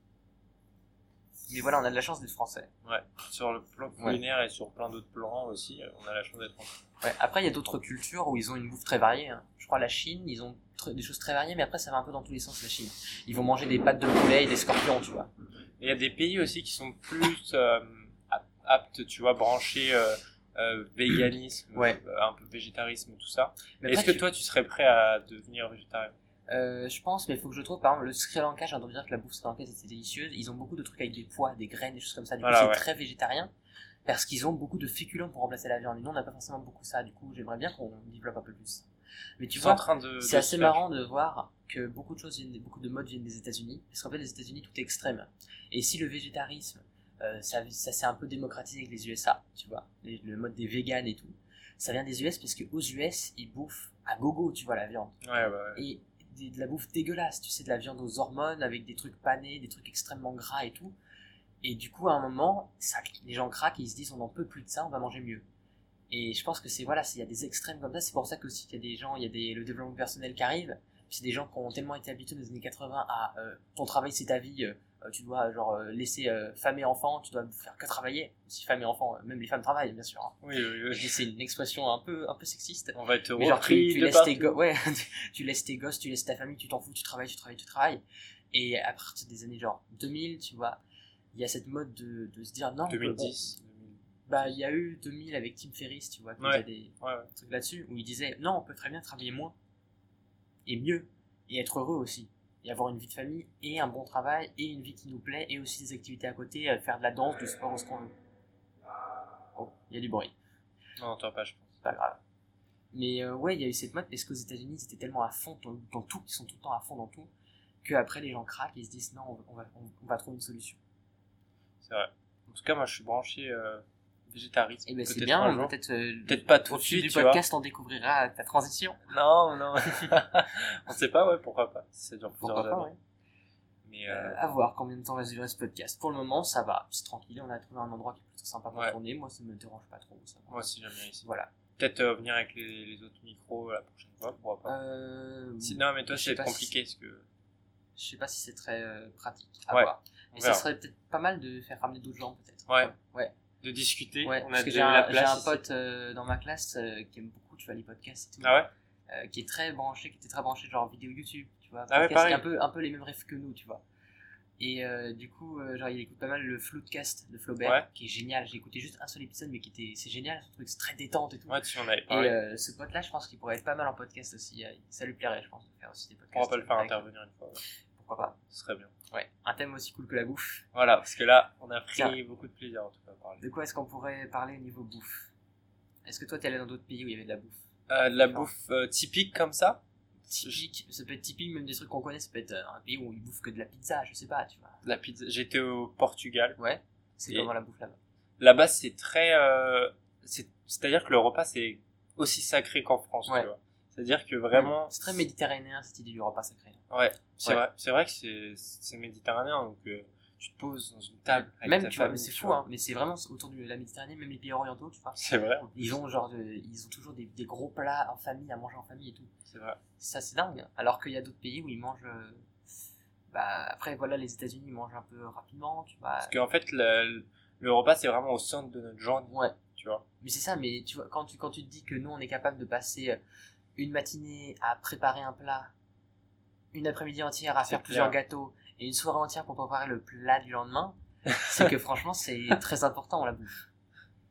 Mais voilà, on a de la chance d'être français. Ouais. Sur le plan culinaire et sur plein d'autres plans aussi, on a la chance d'être français. Ouais. Après, il y a d'autres cultures où ils ont une bouffe très variée. hein. Je crois la Chine, ils ont des choses très variées, mais après, ça va un peu dans tous les sens, la Chine. Ils vont manger des pâtes de poulet et des scorpions, tu vois. Il y a des pays aussi qui sont plus euh, ap- aptes, tu vois, branchés euh, euh, véganisme, Ouais. un peu végétarisme, tout ça. Est-ce que toi, tu serais prêt à devenir végétarien? Euh, je pense, mais il faut que je trouve, par exemple, le Sri Lanka, j'ai entendu dire que la bouffe sri lankaise était délicieuse. Ils ont beaucoup de trucs avec des pois, des graines, des choses comme ça. Du coup, Voilà, c'est ouais. très végétarien. Parce qu'ils ont beaucoup de féculents pour remplacer la viande. Et nous, on n'a pas forcément beaucoup ça. Du coup, j'aimerais bien qu'on développe un peu plus. Mais tu vois, c'est se assez faire. marrant de voir que beaucoup de choses viennent, beaucoup de modes viennent des États-Unis. Parce qu'en fait, les États-Unis, tout est extrême. Et si le végétarisme, euh, ça, ça s'est un peu démocratisé avec les USA, tu vois, les- le mode des véganes et tout, ça vient des US parce que aux US, ils bouffent à gogo, tu vois, la viande Ouais, ouais. et de la bouffe dégueulasse, tu sais, de la viande aux hormones avec des trucs panés, des trucs extrêmement gras et tout. Et du coup, à un moment, ça, les gens craquent et ils se disent on n'en peut plus de ça, on va manger mieux. Et je pense que c'est voilà, c'est- il y a des extrêmes comme ça, c'est pour ça que aussi il y a des gens, il y a des, le développement personnel qui arrive. C'est des gens qui ont tellement été habitués dans les années 80 à euh, ton travail c'est ta vie, euh, euh, tu dois genre laisser euh, femme et enfant, tu dois faire que travailler. Si femme et enfant, même les femmes travaillent bien sûr. hein. Oui, oui, oui. C'est une expression un peu un peu sexiste. On va être Mais genre, tu, laisses tes partout. go- ouais, [LAUGHS] tu laisses tes gosses, tu laisses ta famille, tu t'en fous, tu travailles, tu travailles, tu travailles. Et à partir des années genre 2000, tu vois, il y a cette mode de, de se dire non, on peut- 2010. on- bah, il y a eu 2000 avec Tim Ferriss, tu vois, qui Ouais. faisait des Ouais, ouais. trucs là-dessus, où il disait non, on peut très bien travailler moins et mieux, et être heureux aussi. Et avoir une vie de famille, et un bon travail, et une vie qui nous plaît, et aussi des activités à côté, euh, faire de la danse, du sport, ou ce qu'on veut. Oh, il y a du bruit. Non, on t'entend pas, je pense. c'est pas grave. Mais euh, ouais, il y a eu cette mode parce qu'aux États-Unis, ils étaient tellement à fond dans, dans tout, ils sont tout le temps à fond dans tout, que après les gens craquent et ils se disent non, on va, on, on va trouver une solution. C'est vrai. En tout cas, moi, je suis branché euh, végétarisme. Et ben c'est bien, peut-être euh, Peut-être pas tout de suite, du podcast, on découvrira ta transition. Non, non. [LAUGHS] on sait pas, ouais, pourquoi pas. Si ça dure plusieurs Pourquoi pas, années. ouais. Mais Euh, euh, à voir combien de temps va durer ce podcast. Pour le moment, ça va, c'est tranquille, on a trouvé un endroit qui est plutôt sympa pour Ouais. tourner. Moi, ça me dérange pas trop. Ça moi aussi, j'aime bien ici. Voilà. Peut-être euh, venir avec les, les autres micros la prochaine fois, pourquoi pas. Si- non, mais toi, c'est compliqué, parce que... Je sais pas si c'est très pratique. À Ouais, voir. Et ça serait peut-être pas mal de faire ramener d'autres gens, peut-être. Ouais. Ouais. De discuter, Ouais, on a parce que j'ai un, pote euh, dans ma classe euh, qui aime beaucoup, tu vois, les podcasts et tout. Ah ouais euh, qui est très branché, qui était très branché genre vidéo YouTube, tu vois. Ah ouais, podcast, pareil. un peu, un peu les mêmes rêves que nous, tu vois. Et du coup, genre, il écoute pas mal le Floodcast de Flaubert, Ouais. qui est génial. J'ai écouté juste un seul épisode, mais qui était, c'est génial, ce truc, c'est très détente et tout. Ouais, tu en avais et parlé. euh, ce pote-là, je pense qu'il pourrait être pas mal en podcast aussi. Ça lui plairait, je pense, de faire aussi des on podcasts. va pas le faire intervenir une fois, ouais. Pourquoi pas ce serait bien. Ouais, un thème aussi cool que la bouffe. Voilà, parce que là, on a pris Tiens. beaucoup de plaisir en tout cas à parler. De quoi est-ce qu'on pourrait parler au niveau bouffe? Est-ce que toi, t'es allé dans d'autres pays où il y avait de la bouffe? Euh, de la bouffe euh, typique comme ça? Typique, ça peut être typique, même des trucs qu'on connaît, ça peut être euh, un pays où ils bouffent que de la pizza, je sais pas, tu vois. La pizza. J'étais au Portugal. Ouais, c'est comment la bouffe là-bas? Là-bas, c'est très... euh, c'est- C'est-à-dire que le repas, c'est aussi sacré qu'en France, Ouais. tu vois. C'est-à-dire que vraiment... C'est très méditerranéen cette idée du repas sacré. Ouais, c'est Ouais. vrai, c'est vrai que c'est c'est méditerranéen, donc euh, tu te poses dans une table avec Même, ta tu vois, mais c'est fou, hein, mais c'est vraiment autour de la Méditerranée, même les pays orientaux, tu vois. C'est vrai, Ils ont genre, de- ils ont toujours des, des gros plats en famille, à manger en famille et tout. c'est vrai. Ça, c'est dingue. Alors qu'il y a d'autres pays où ils mangent. euh, Bah, après, voilà, les États-Unis ils mangent un peu rapidement, tu vois. Parce qu'en fait, le, le repas, c'est vraiment au centre de notre journée, Ouais, tu vois. mais c'est ça, mais tu vois, quand tu, quand tu te dis que nous, on est capable de passer euh, une matinée à préparer un plat, une après-midi entière à C'est faire clair. plusieurs gâteaux, et une soirée entière pour préparer le plat du lendemain, [LAUGHS] c'est que franchement, c'est très important, la bouffe.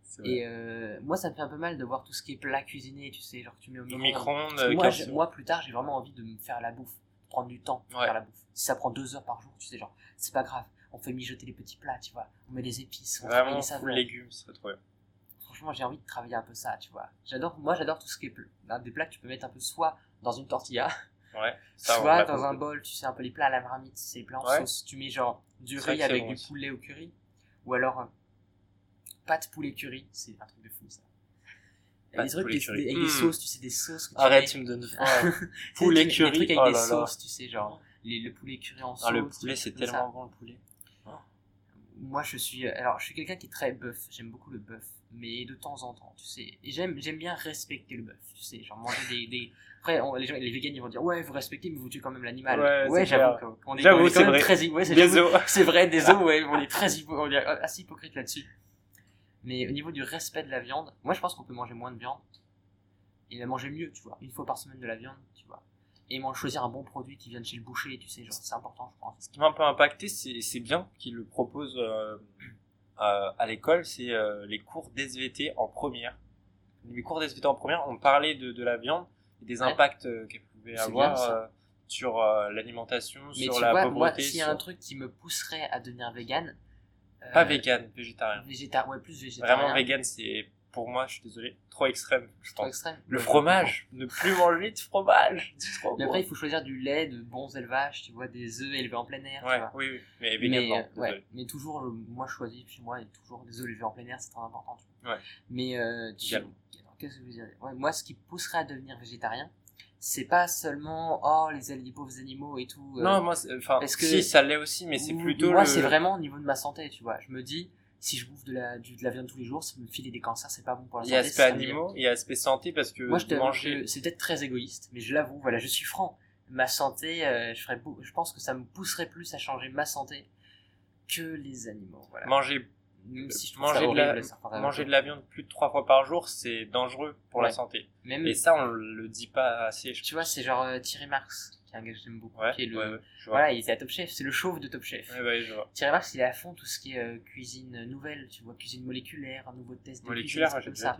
C'est. Et euh, moi, ça me fait un peu mal de voir tout ce qui est plat cuisiné, tu sais, genre tu mets au micro-ondes. Parce que euh, moi, moi, plus tard, j'ai vraiment envie de me faire la bouffe, de prendre du temps pour Ouais. faire la bouffe. Si ça prend deux heures par jour, tu sais, genre, c'est pas grave. On fait mijoter les petits plats, tu vois. On met des épices, on vraiment les full saveurs. légumes, ce serait trop bien. Franchement, j'ai envie de travailler un peu ça, tu vois. J'adore, moi, j'adore tout ce qui est bah, des plats que tu peux mettre un peu soit dans une tortilla, Ouais, [LAUGHS] ça, soit dans un bol, tu sais, un peu les plats à la marmite, c'est plats en Ouais. sauce. Tu mets genre du riz avec bon du aussi. poulet au curry, ou alors euh, pâte poulet curry, c'est un truc de fou ça. Il y a Pâte des trucs des- avec des Hmm. sauces, tu sais, des sauces. que tu Arrête, mets. tu me donnes [LAUGHS] faim. Poulet curry, Des trucs avec oh des là là. sauces, tu sais, genre les- le poulet curry en sauce. Ah, le poulet, c'est ça. tellement bon, le poulet. moi je suis alors je suis quelqu'un qui est très bœuf j'aime beaucoup le bœuf mais de temps en temps tu sais. Et j'aime j'aime bien respecter le bœuf tu sais. Genre manger des, des... après on- les gens les véganes ils vont dire ouais vous respectez mais vous tuez quand même l'animal. Ouais, c'est j'avoue qu'on- est, on est quand même vrai. très ouais, c'est vrai des os ouais on est très on est assez hypocrite là-dessus. Mais au niveau du respect de la viande moi je pense qu'on peut manger moins de viande et la manger mieux tu vois. Une fois par semaine de la viande tu vois. Et choisir un bon produit qui vient de chez le boucher tu sais genre c'est important je pense. Ce qui m'a un peu impacté, c'est c'est bien qu'ils le proposent euh, à, à l'école, c'est euh, les cours d'SVT en première. Les cours d'SVT en première, on parlait de, de la viande et des impacts euh, qu'elle pouvait avoir euh, sur euh, l'alimentation, sur tu la vois, moi, pauvreté, s'il y a sur- un truc qui me pousserait à devenir vegan, euh, pas vegan, végétarien. végéta- ouais, plus végétarien, Vraiment vegan, c'est pour moi, je suis désolé, trop extrême, je trop pense. extrême. Le fromage, ne plus manger de fromage, [LAUGHS] trop Mais après, il faut choisir du lait de bons élevages, tu vois, des œufs élevés en plein air, tu Ouais, vois. oui, oui, mais euh, ouais, désolé. mais toujours, euh, moi, je choisis chez moi, et toujours des œufs élevés en plein air, c'est très important, tu vois. Ouais. Mais, euh, qu'est-ce que veux dire ouais, Moi, ce qui pousserait à devenir végétarien, c'est pas seulement, oh, les, les pauvres animaux et tout. euh, Non, moi, enfin, que- si, ça l'est aussi, mais c'est plutôt Moi, le- c'est vraiment au niveau de ma santé, tu vois. Je me dis, si je bouffe de la, du- de la viande tous les jours, ça me filer des cancers, c'est pas bon pour la Il y a santé. aspect animaux, il y a aspect santé parce que Moi, je manger. c'est peut-être très égoïste, mais je l'avoue, voilà, je suis franc. Ma santé, euh, je ferais je pense que ça me pousserait plus à changer ma santé que les animaux, voilà. Manger, si je trouve manger de la- manger de la viande plus de trois fois par jour, c'est dangereux pour la santé. Même, Et ça, on le dit pas assez. Je... tu vois, c'est genre euh, Thierry Marx, qui est un gars que j'aime beaucoup, Ouais, qui est le, ouais, voilà, il était à Top Chef, c'est le chauve de Top Chef. Je vois. Thierry Marx, il est à fond tout ce qui est euh, cuisine nouvelle, tu vois, cuisine moléculaire, un nouveau test de Moléculaire, cuisine, j'ai ça.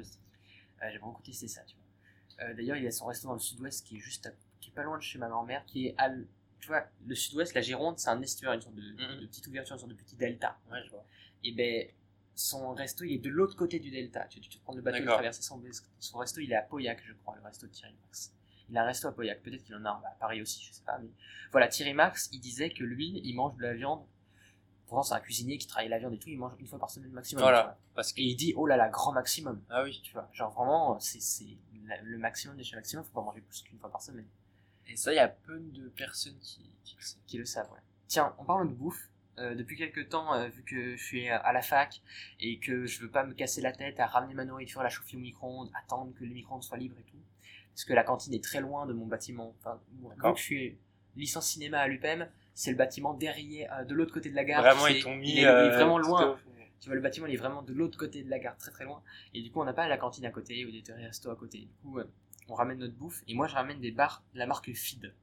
Euh, j'ai beaucoup testé ça, tu vois. Euh, D'ailleurs, il a son resto dans le sud-ouest qui est juste à- qui est pas loin de chez ma grand-mère, qui est à l- tu vois, le sud-ouest, la Gironde, c'est un estuaire, une sorte de, de petite ouverture, une sorte de petit delta. Ouais, je vois. Et ben, son resto, il est de l'autre côté du delta. Tu, tu, tu prends le bateau D'accord. traverser son, son resto, il est à Pauillac, je crois, le resto de Thierry Marx. Il a un resto à Pauillac, peut-être qu'il en a à Paris aussi, je sais pas, mais voilà, Thierry Marx, il disait que lui, il mange de la viande. Pourtant, c'est un cuisinier qui travaille la viande et tout, il mange une fois par semaine maximum. Voilà. Parce que. Et il dit, oh là là, grand maximum Ah oui. tu vois genre vraiment c'est le maximum de chez maximum faut pas manger plus qu'une fois par semaine Et ça, il y a peu de personnes qui, qui le savent. qui le savent ouais tiens en parlant de bouffe euh, depuis quelques temps euh, vu que je suis à la fac et que je veux pas me casser la tête à ramener ma nourriture à la chauffer au micro-ondes attendre que le micro-ondes soit libre et tout parce que la cantine est très loin de mon bâtiment enfin que je suis licence cinéma à l'UPM c'est le bâtiment derrière euh, de l'autre côté de la gare Vraiment, ils t'ont mis. il est, il est vraiment loin tu vois, le bâtiment il est vraiment de l'autre côté de la gare, très très loin. Et du coup, on n'a pas la cantine à côté ou des restos à côté. Du coup, on ramène notre bouffe. Et moi, je ramène des bars de la marque Feed.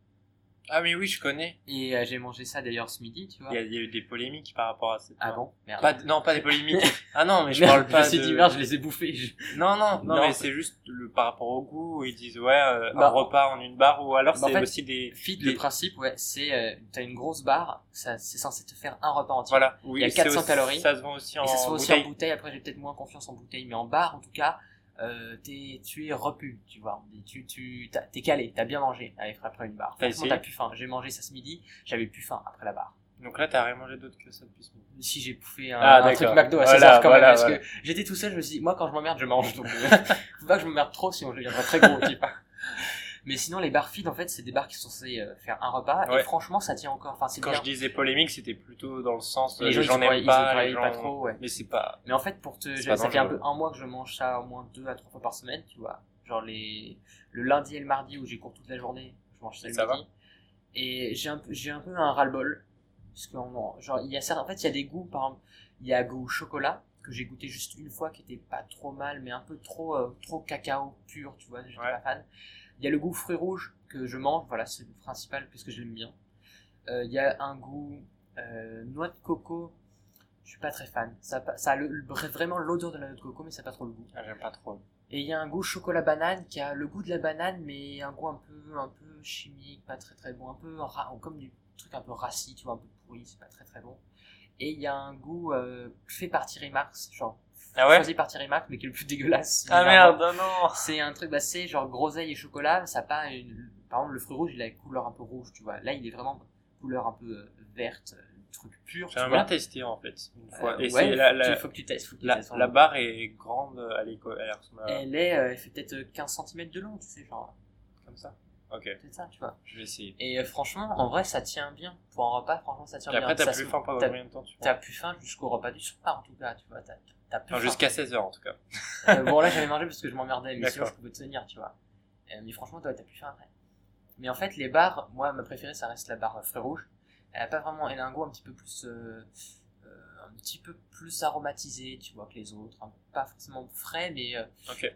Ah, mais oui, je connais. Et euh, j'ai mangé ça d'ailleurs ce midi, tu vois. Il y, a, il y a eu des polémiques par rapport à cette. Ah bon? Merde. Pas de- non, pas des polémiques. [LAUGHS] ah non, mais je Merde, parle pas je me suis de. dit, merde, je les ai bouffés. Je- Non, non, non, Non. mais c'est juste le par rapport au goût. où Ils disent ouais, euh, Bah, un repas en une barre ou alors bah, en c'est fait, aussi des. Des- le principe, ouais, c'est euh, t'as une grosse barre, ça, c'est censé te faire un repas entier. Voilà. Oui, Il y a c'est 400 aussi- calories. Ça se vend aussi en Et ça se fait aussi bouteille. en bouteille. Après, j'ai peut-être moins confiance en bouteille, mais en bar, en tout cas, euh, t'es, tu es repu, tu vois. Tu, tu, t'as- t'es calé, t'as bien mangé avec- après une barre. Franchement, t'as plus faim. J'ai mangé ça ce midi, j'avais plus faim après la barre. Donc là, t'as rien mangé d'autre que ça depuis ce midi. Si j'ai bouffé un, Ah, un truc. McDo à Voilà, 16h quand voilà, même, parce voilà. que j'étais tout seul, je me suis dit, moi quand je m'emmerde, je mange. Donc, euh, [LAUGHS] faut pas que je m'emmerde trop, sinon je deviendrai très gros, [LAUGHS] tu vois. Mais sinon, les bars feed, en fait, c'est des bars qui sont censés euh, faire un repas, Ouais. et franchement, ça tient encore. Enfin, Quand bien. je disais polémique, c'était plutôt dans le sens Les les gens, n'aiment pas, ils les gens... pas trop, ouais. Mais c'est pas. Mais en fait, pour te, ça fait un peu un mois que je mange ça au moins deux à trois fois par semaine, tu vois. Genre les, le lundi et le mardi où j'ai cours toute la journée, je mange ça le ça midi. Et j'ai un peu, j'ai un peu un ras-le-bol. Parce que, genre, il y a certains, en fait, il y a des goûts, par exemple, il y a goût chocolat, que j'ai goûté juste une fois, qui était pas trop mal, mais un peu trop, euh, trop cacao pur, tu vois, j'étais Ouais. pas fan. Il y a le goût fruits rouges, que je mange, voilà, c'est le principal, puisque je l'aime bien. Euh, il y a un goût, euh, noix de coco, je suis pas très fan. Ça, a pas- ça a le- le- vraiment l'odeur de la noix de coco, mais ça n'a pas trop le goût. Ah, J'aime pas trop. Et il y a un goût chocolat banane qui a le goût de la banane, mais un goût un peu, un peu chimique, pas très très bon, un peu comme du truc un peu rassis, tu vois, un peu pourri, c'est pas très très bon. Et il y a un goût euh, fait par Thierry Marx, genre Ah ouais choisi par Thierry mais qui est le plus [LAUGHS] dégueulasse. Ah merde, non C'est un truc, bah, c'est genre groseille et chocolat, ça a pas une... Par exemple, le fruit rouge, il a une couleur un peu rouge, tu vois. Là, il est vraiment couleur un peu euh, verte, euh, truc pur, J'aimerais bien tester en fait. Une fois. Euh, Et ouais, la, la, faut que tu testes. Faut que tu la, testes, la barre est grande à l'école. Elle à- Elle est, euh, elle fait peut-être 15 cm de long, tu sais, genre. comme ça. Ok, C'est ça, tu vois. je vais essayer. Et euh, franchement, en vrai, ça tient bien. Pour un repas, franchement, ça tient Et bien. après, t'as plus faim pendant combien de temps tu T'as plus faim jusqu'au repas du soir, en tout cas, tu vois. T'as Enfin. Jusqu'à 16h en tout cas. Euh, bon, là, j'avais mangé parce que je m'emmerdais, mais sinon, je pouvais tenir, tu vois. Euh, mais franchement, toi, t'as plus faim après. Mais en fait, les bars, moi, ma préférée, ça reste la barre frais rouge. Elle a pas vraiment, elle a un goût un petit peu plus, euh, un petit peu plus aromatisé, tu vois, que les autres. Pas forcément frais, mais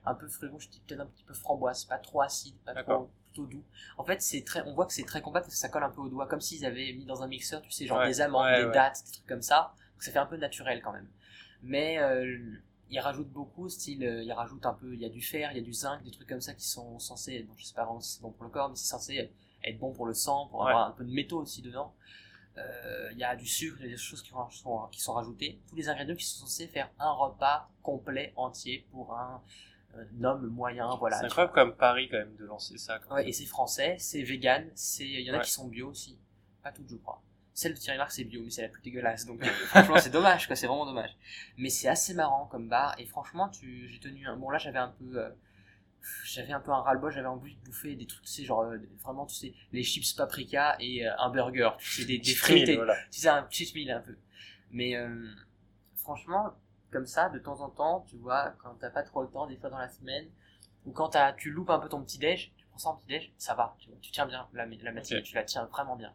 un peu frais rouge, peut-être un petit peu framboise, pas trop acide, pas trop plutôt doux. En fait, c'est très, on voit que c'est très compact parce que ça colle un peu au doigt, comme s'ils avaient mis dans un mixeur, tu sais, genre Ouais, des amandes, ouais, des ouais. dattes, des trucs comme ça. Donc ça fait un peu naturel quand même. Mais euh, ils rajoutent beaucoup, style, euh, ils rajoutent un peu, il y a du fer, il y a du zinc, des trucs comme ça qui sont censés, bon, je sais pas vraiment si c'est bon pour le corps, mais c'est censé être bon pour le sang, pour Ouais. avoir un peu de métaux aussi dedans. Euh, Il y a du sucre, il y a des choses qui sont, qui sont rajoutées. Tous les ingrédients qui sont censés faire un repas complet, entier, pour un, un homme moyen, voilà. c'est incroyable comme Paris quand même de lancer ça. comme Ouais, et c'est français, c'est vegan, c'est il y en a Ouais. qui sont bio aussi. Pas toutes, je crois. Celle de Thierry Marx c'est bio, mais c'est la plus dégueulasse. Donc euh, franchement, c'est dommage quoi, c'est vraiment dommage. Mais c'est assez marrant comme bar et franchement, tu j'ai tenu un bon là, j'avais un peu euh, j'avais un peu un ras-le-bol, j'avais envie de bouffer des trucs, tu sais, genre, euh, vraiment, tu sais, les chips paprika et euh, un burger, tu sais, des, des frites, et- Voilà. tu sais, un cheat meal un peu. Mais franchement, comme ça, de temps en temps, tu vois, quand t'as pas trop le temps, des fois dans la semaine, ou quand tu loupes un peu ton petit déj, tu prends ça en petit déj, ça va, tu, tiens bien la, la matinée, tu la tiens vraiment bien.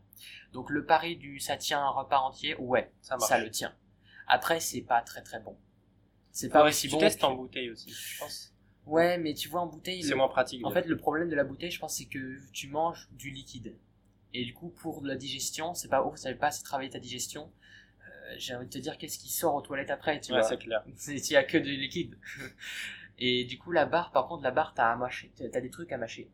Donc le pari du ça tient un repas entier, ouais, Ça le tient. Après, c'est pas très très bon. C'est pas Faudrait aussi que tu bon. testes que- en bouteille aussi, je pense. Ouais, mais tu vois en bouteille. C'est le- moins pratique. En fait, le problème de la bouteille, je pense, c'est que tu manges du liquide. Et du coup, pour la digestion, c'est pas ouf, ça va pas assez travailler ta digestion. Euh, J'ai envie de te dire, qu'est-ce qui sort aux toilettes après, tu ouais, vois? c'est clair. [LAUGHS] Il y a que du liquide. [LAUGHS] Et du coup, la barre, par contre, la barre, t'as à mâcher. T'as des trucs à mâcher.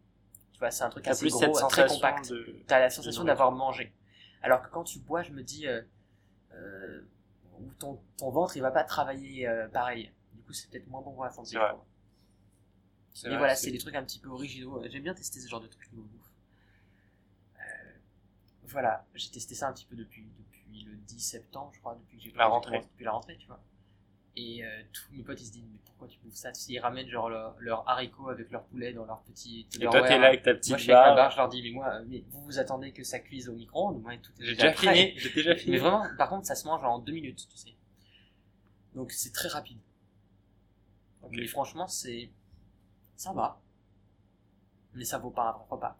Vois, c'est un truc assez plus gros, cette très compact. de. T'as la sensation d'avoir mangé. Alors que quand tu bois, je me dis, euh, euh, ton, ton ventre, il va pas travailler euh, pareil. Du coup, c'est peut-être moins bon pour la santé. Vrai, voilà, c'est- des trucs un petit peu originaux. J'aime bien tester ce genre de trucs nouveaux voilà, j'ai testé ça un petit peu depuis, depuis le 10 septembre, je crois, depuis que j'ai La rentrée. Depuis la rentrée, tu vois. Et euh, tous mes potes, ils se disent, mais pourquoi tu bouffes ça? Ils ramènent genre leur, leur haricot avec leur poulet dans leur petit. Et toi, t'es là avec ta petite Moi, je suis avec la barre. je leur dis, mais moi, euh, mais vous vous attendez que ça cuise au micro-ondes? Moi, tout est J'ai déjà prêt. fini. J'ai déjà fini. Mais vraiment, par contre, ça se mange en deux minutes, tu sais. Donc c'est très rapide. Ok. Mais franchement, c'est. Ça va. Mais ça vaut pas un vrai repas.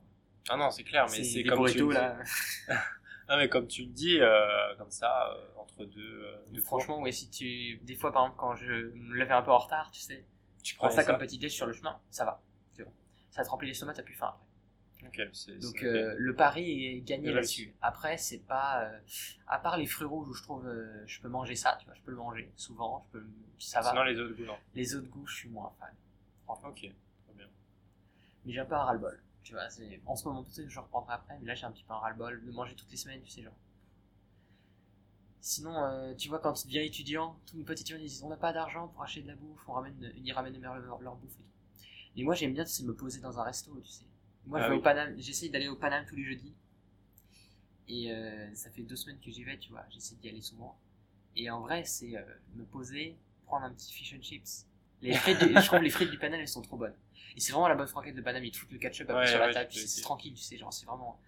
Ah non, c'est clair, mais C'est comme tu burritos, là. [LAUGHS] Non, mais comme tu le dis, euh, comme ça, euh, entre deux. euh, deux Franchement, ouais, si tu. Des fois, par exemple, quand je me levais un peu en retard, tu sais, cours, tu prends ça comme petit déj sur le chemin, ça va. Bon. Ça te remplit l'estomac, t'as plus faim après. Donc euh, le pari est gagné là-dessus. Après, c'est pas. euh, à part les fruits rouges où je trouve. euh, je peux manger ça, tu vois, je peux le manger souvent, je peux. Ça va. Sinon, les autres goûts, non. Les autres goûts, je suis moins fan. Franchement. Ok, très bien. Mais j'ai un peu un ras-le-bol. Tu vois, en ce moment, peut-être que je reprendrai après, mais là j'ai un petit peu un ras-le-bol de manger toutes les semaines, tu sais, genre. Sinon, euh, tu vois, quand tu deviens étudiant, tous mes petits étudiants ils disent on n'a pas d'argent pour acheter de la bouffe, on ramène, ils ramènent leur, leur, leur bouffe et tout. Et moi j'aime bien, tu sais, me poser dans un resto, tu sais. Moi je Ah vais oui. au Paname, j'essaye d'aller au Paname tous les jeudis. Et euh, ça fait deux semaines que j'y vais, tu vois, j'essaie d'y aller souvent. Et en vrai, c'est euh, me poser, prendre un petit fish and chips. Les frites, du- je trouve les frites du Paname elles sont trop bonnes. Et c'est vraiment la bonne franquette de Paname, ils te foutent le ketchup après Ouais, sur la table, c'est tranquille, tu sais, genre c'est vraiment,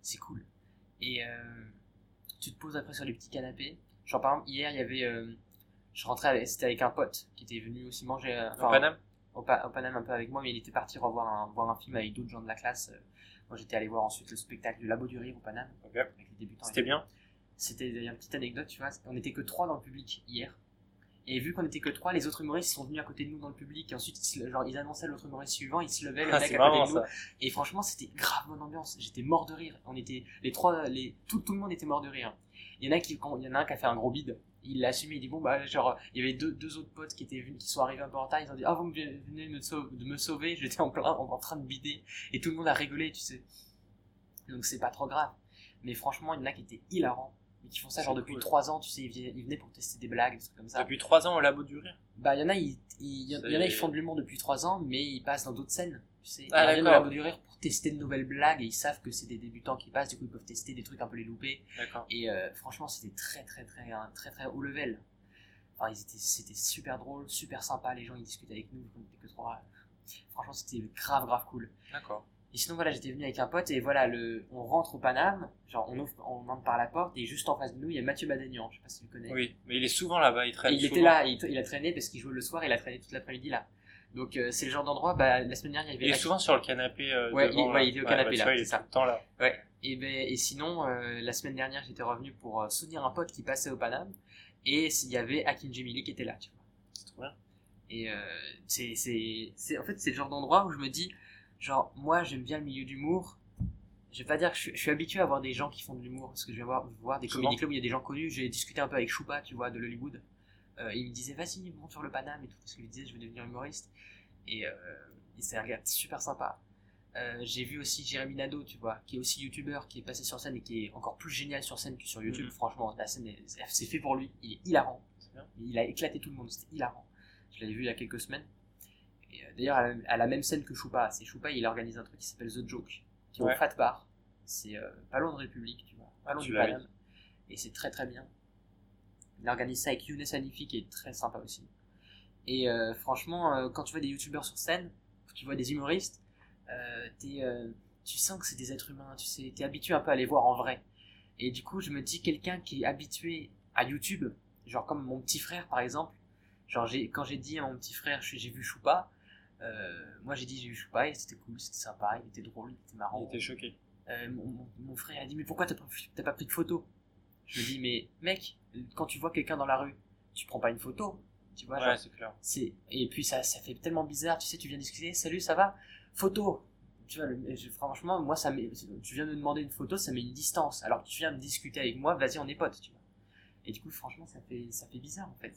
c'est cool. Et euh, tu te poses après sur les petits canapés. Genre par exemple hier il y avait, euh, je rentrais, c'était avec un pote qui était venu aussi manger, euh, Au Paname au, Pa- au Paname un peu avec moi, mais il était parti revoir un, voir un film avec d'autres gens de la classe. Moi j'étais allé voir ensuite le spectacle du Labo du Rire au Paname avec les débutants. C'était bien C'était d'ailleurs une petite anecdote, tu vois, on était que trois dans le public hier. Et vu qu'on était que trois, les autres humoristes sont venus à côté de nous dans le public et ensuite ils, genre, ils annonçaient l'autre humoriste suivant, ils se levaient le Ah, mec à côté de nous. ça. Et franchement, c'était grave bonne ambiance. J'étais mort de rire. On était les trois, les tout, tout le monde était mort de rire. Il y en a qui, il y en a un qui a fait un gros bide. Il l'a assumé. Il dit bon bah genre, il y avait deux, deux autres potes qui étaient venus, qui sont arrivés un peu en retard. Ils ont dit ah vous venez de me sauver, de me sauver. J'étais en plein, en train de bider et tout le monde a rigolé, tu sais. Donc c'est pas trop grave. Mais franchement, il y en a qui étaient hilarants. Mais qui font ça genre depuis cool. trois ans, tu sais, ils venaient, pour tester des blagues, des trucs comme ça. Depuis 3 ans au labo du rire. Bah, il y en a, ils, ils- il y en a, ils font de l'humour depuis 3 ans, mais ils passent dans d'autres scènes. Tu sais, Ah, ils reviennent au. Labo du Rire pour tester de nouvelles blagues et ils savent que c'est des débutants qui passent, du coup ils peuvent tester des trucs un peu les louper. D'accord. Et euh, franchement, c'était très très très très très haut level. Enfin, ils étaient, c'était super drôle, super sympa. Les gens ils discutaient avec nous, on était que trois. Franchement, c'était grave grave cool. D'accord. Et sinon, voilà, j'étais venu avec un pote et voilà, le, on rentre au Paname, genre on, ouvre, on entre par la porte et juste en face de nous, il y a Mathieu Badagnan, je sais pas si tu le connais. Oui, mais il est souvent là-bas, il Et traîne il souvent. était là, il, il a traîné parce qu'il jouait le soir, il a traîné toute l'après-midi là. Donc euh, c'est le genre d'endroit, bah, la semaine dernière, il y avait Il est souvent sur le canapé. euh, Ouais, devant, il- ouais, il est au bah, canapé, tu là, il c'est est ça. tout le temps là. Ouais. Et, ben, et sinon, euh, la semaine dernière, j'étais revenu pour euh, soutenir un pote qui passait au Paname. Et il y avait Akin Jemili qui était là, tu vois. C'est trop bien. Et euh, c'est, c'est, c'est, en fait, c'est le genre d'endroit où je me dis, genre, moi, j'aime bien le milieu d'humour. Je vais pas dire que je, suis- je suis habitué à voir des gens qui font de l'humour, parce que je vais voir, voir des comédie clubs où il y a des gens connus. J'ai discuté un peu avec Choupa, tu vois, de l'Hollywood. Euh, il me disait, vas-y, monte sur le Paname et tout, parce qu'il me disait, je veux devenir humoriste. Et, euh, c'est un gars super sympa. Euh, j'ai vu aussi Jérémy Nadeau, tu vois, qui est aussi youtubeur, qui est passé sur scène et qui est encore plus génial sur scène que sur YouTube. Mhm. Franchement, la scène, est- c'est fait pour lui. Il est hilarant. Il a éclaté tout le monde, c'était hilarant. Je l'avais vu il y a quelques semaines. Et euh, d'ailleurs, à, la- à la même scène que Choupa, c'est Choupa, il organise un truc qui s'appelle The Joke, qui est Ouais. au Fat Bar. C'est euh, pas loin de République, tu vois, pas loin du Paname. Et c'est très très bien. Il organise ça avec Younes Hanifi, qui est très sympa aussi. Et euh, franchement, euh, quand tu vois des youtubeurs sur scène, quand tu vois des humoristes, euh, tu sens que c'est des êtres humains, tu sais, t'es habitué un peu à les voir en vrai. Et du coup, je me dis, quelqu'un qui est habitué à YouTube, genre comme mon petit frère par exemple, genre quand j'ai dit à mon petit frère, j'ai j'ai vu Choupa, euh, moi j'ai dit vu Choupa et c'était cool, c'était sympa, il était drôle, il était marrant. Il était choqué. Euh, mon, mon- mon frère a dit mais pourquoi t'as pas, t'as pas pris de photo? Je lui dis mais mec, quand tu vois quelqu'un dans la rue, tu prends pas une photo, tu vois. genre, Ouais, c'est clair. c'est et puis ça ça fait tellement bizarre tu sais tu viens discuter salut ça va? Photo tu vois le- je- franchement moi ça met, tu viens me demander une photo ça met une distance alors que tu viens me discuter avec moi vas-y on est potes tu vois et du coup franchement ça fait ça fait bizarre en fait de-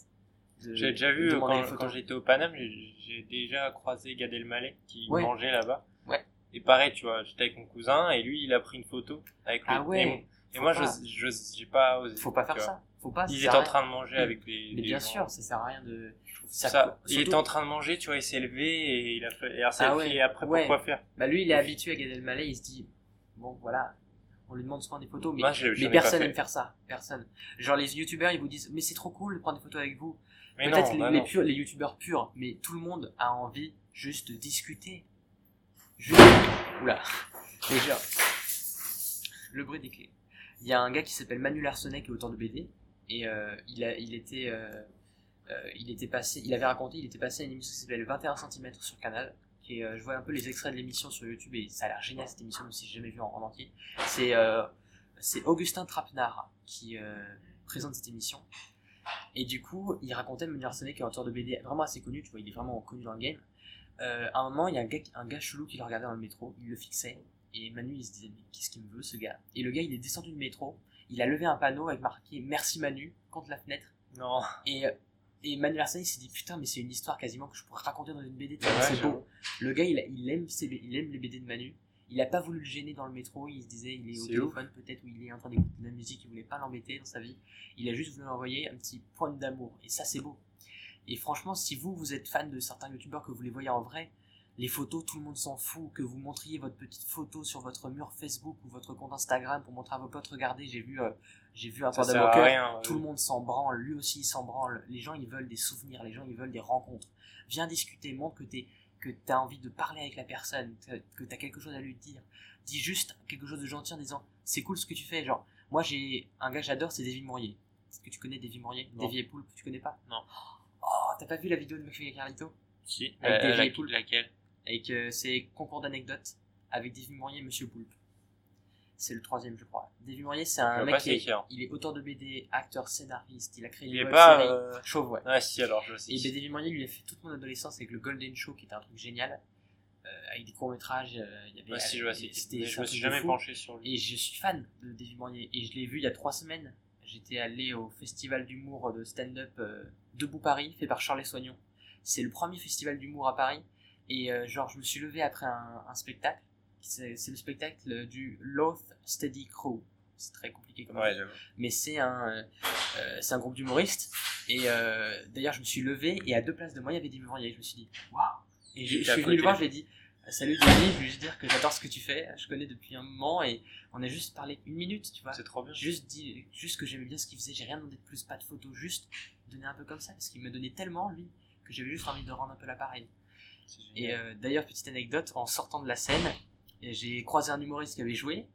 J'ai déjà de vu, quand, j'étais au Paname, j'ai déjà croisé Gad Elmaleh qui Ouais. mangeait là-bas. Ouais. Et pareil, tu vois, j'étais avec mon cousin et lui, il a pris une photo avec lui. ah ouais et moi, pas. je j'ai pas osé. faut pas faire ça faut pas Il à en train de manger avec les. mais bien gens. sûr ça sert à rien de Ça, ça- il était en train de manger, tu vois, il s'est levé et il a fait et un selfie, Ah ouais, et après ouais. pourquoi faire? Bah lui il est habitué à Gad Elmaleh il se dit bon voilà on lui demande souvent des photos mais Moi, je, mais personne fait. aime faire ça personne genre les youtubeurs ils vous disent mais c'est trop cool de prendre des photos avec vous Peut-être les, les non. purs- les youtubeurs purs, mais tout le monde a envie juste de discuter. Juste. Oula. Déjà. Le bruit des clés. Il y a un gars qui s'appelle Manu Larsonnet qui est auteur de BD et euh, il a, il était, euh, euh, il était passé, il avait raconté, il était passé à une émission qui s'appelle 21 cm sur Canal. Euh, je vois un peu les extraits de l'émission sur YouTube et ça a l'air génial cette émission, même si j'ai jamais vu en, en entier. C'est, euh, Augustin Trapenard qui euh, présente cette émission. Et du coup, il racontait Manu Larsonnet qui est auteur de BD vraiment assez connu, tu vois, il est vraiment connu dans le game. Euh, à un moment, il y a un gars, un gars chelou qui le regardait dans le métro, il le fixait, et Manu il se disait, mais qu'est-ce qu'il me veut ce gars? Et le gars il est descendu du métro, il a levé un panneau avec marqué Merci Manu contre la fenêtre, Non. et, et Manu il s'est dit, putain, mais c'est une histoire quasiment que je pourrais raconter dans une BD, Ouais, c'est beau. Le gars il, aime ses, il aime les BD de Manu, il a pas voulu le gêner dans le métro, il se disait, il est au téléphone peut-être, ou il est en train d'écouter de la musique, il voulait pas l'embêter dans sa vie, il a juste voulu lui envoyer un petit point d'amour, et ça c'est beau. Et franchement, si vous, vous êtes fan de certains youtubeurs que vous les voyez en vrai, les photos, tout le monde s'en fout. Que vous montriez votre petite photo sur votre mur Facebook ou votre compte Instagram pour montrer à vos potes, regardez, j'ai vu, euh, j'ai vu un Ça sert à rien. Tout le monde s'en branle, lui aussi il s'en branle. Les gens ils veulent des souvenirs, les gens ils veulent des rencontres. Viens discuter, montre que t'es que t'as envie de parler avec la personne, que que t'as quelque chose à lui dire. Dis juste quelque chose de gentil en disant c'est cool ce que tu fais. Genre, moi j'ai un gars que j'adore, c'est David Mourier. Est-ce que tu connais David Mourier? Et Poulpe, tu connais pas? Non. Oh, t'as pas vu la vidéo de McFly et Carlito? Si. Avec Euh, vieilles la- poules. laquelle? Avec euh, ses concours d'anecdotes avec Davy Mourier et Monsieur Poulpe. C'est le troisième, je crois. Davy Mourier, c'est un mec qui est, hein. il est auteur de BD, acteur, scénariste. Il a créé Il une pas. série. euh, Chauve, ouais. Ah si, alors je sais. Et Davy Mourier lui a fait toute mon adolescence avec le Golden Show, qui était un truc génial, euh, avec des courts métrages. il y avait, Ouais, si, je vois, euh, c'est qui. c'était Mais c'est je un me suis jamais penché sur lui. Et je suis fan de Davy Mourier. Et je l'ai vu il y a trois semaines. J'étais allé au festival d'humour de stand-up euh, Debout Paris, fait par Charles Soignon. C'est le premier festival d'humour à Paris. Et euh, genre, je me suis levé après un, un spectacle. C'est c'est le spectacle du Loth Steady Crew. C'est très compliqué comme Ouais. Mais c'est un, euh, c'est un groupe d'humoristes. Et euh, d'ailleurs, je me suis levé et à deux places de moi, il y avait Davy Mourier. Je me suis dit, waouh! Et je, suis venu le voir, je lui ai dit, salut Davy, je ai juste dire que j'adore ce que tu fais. Je connais depuis un moment et on a juste parlé une minute, tu vois. C'est trop bien. Juste dit, juste que j'aimais bien ce qu'il faisait. J'ai rien demandé de plus, pas de photos, juste donner un peu comme ça parce qu'il me donnait tellement lui que j'avais juste envie de rendre un peu l'appareil. Et euh, d'ailleurs, petite anecdote, en sortant de la scène, j'ai croisé un humoriste qui avait joué.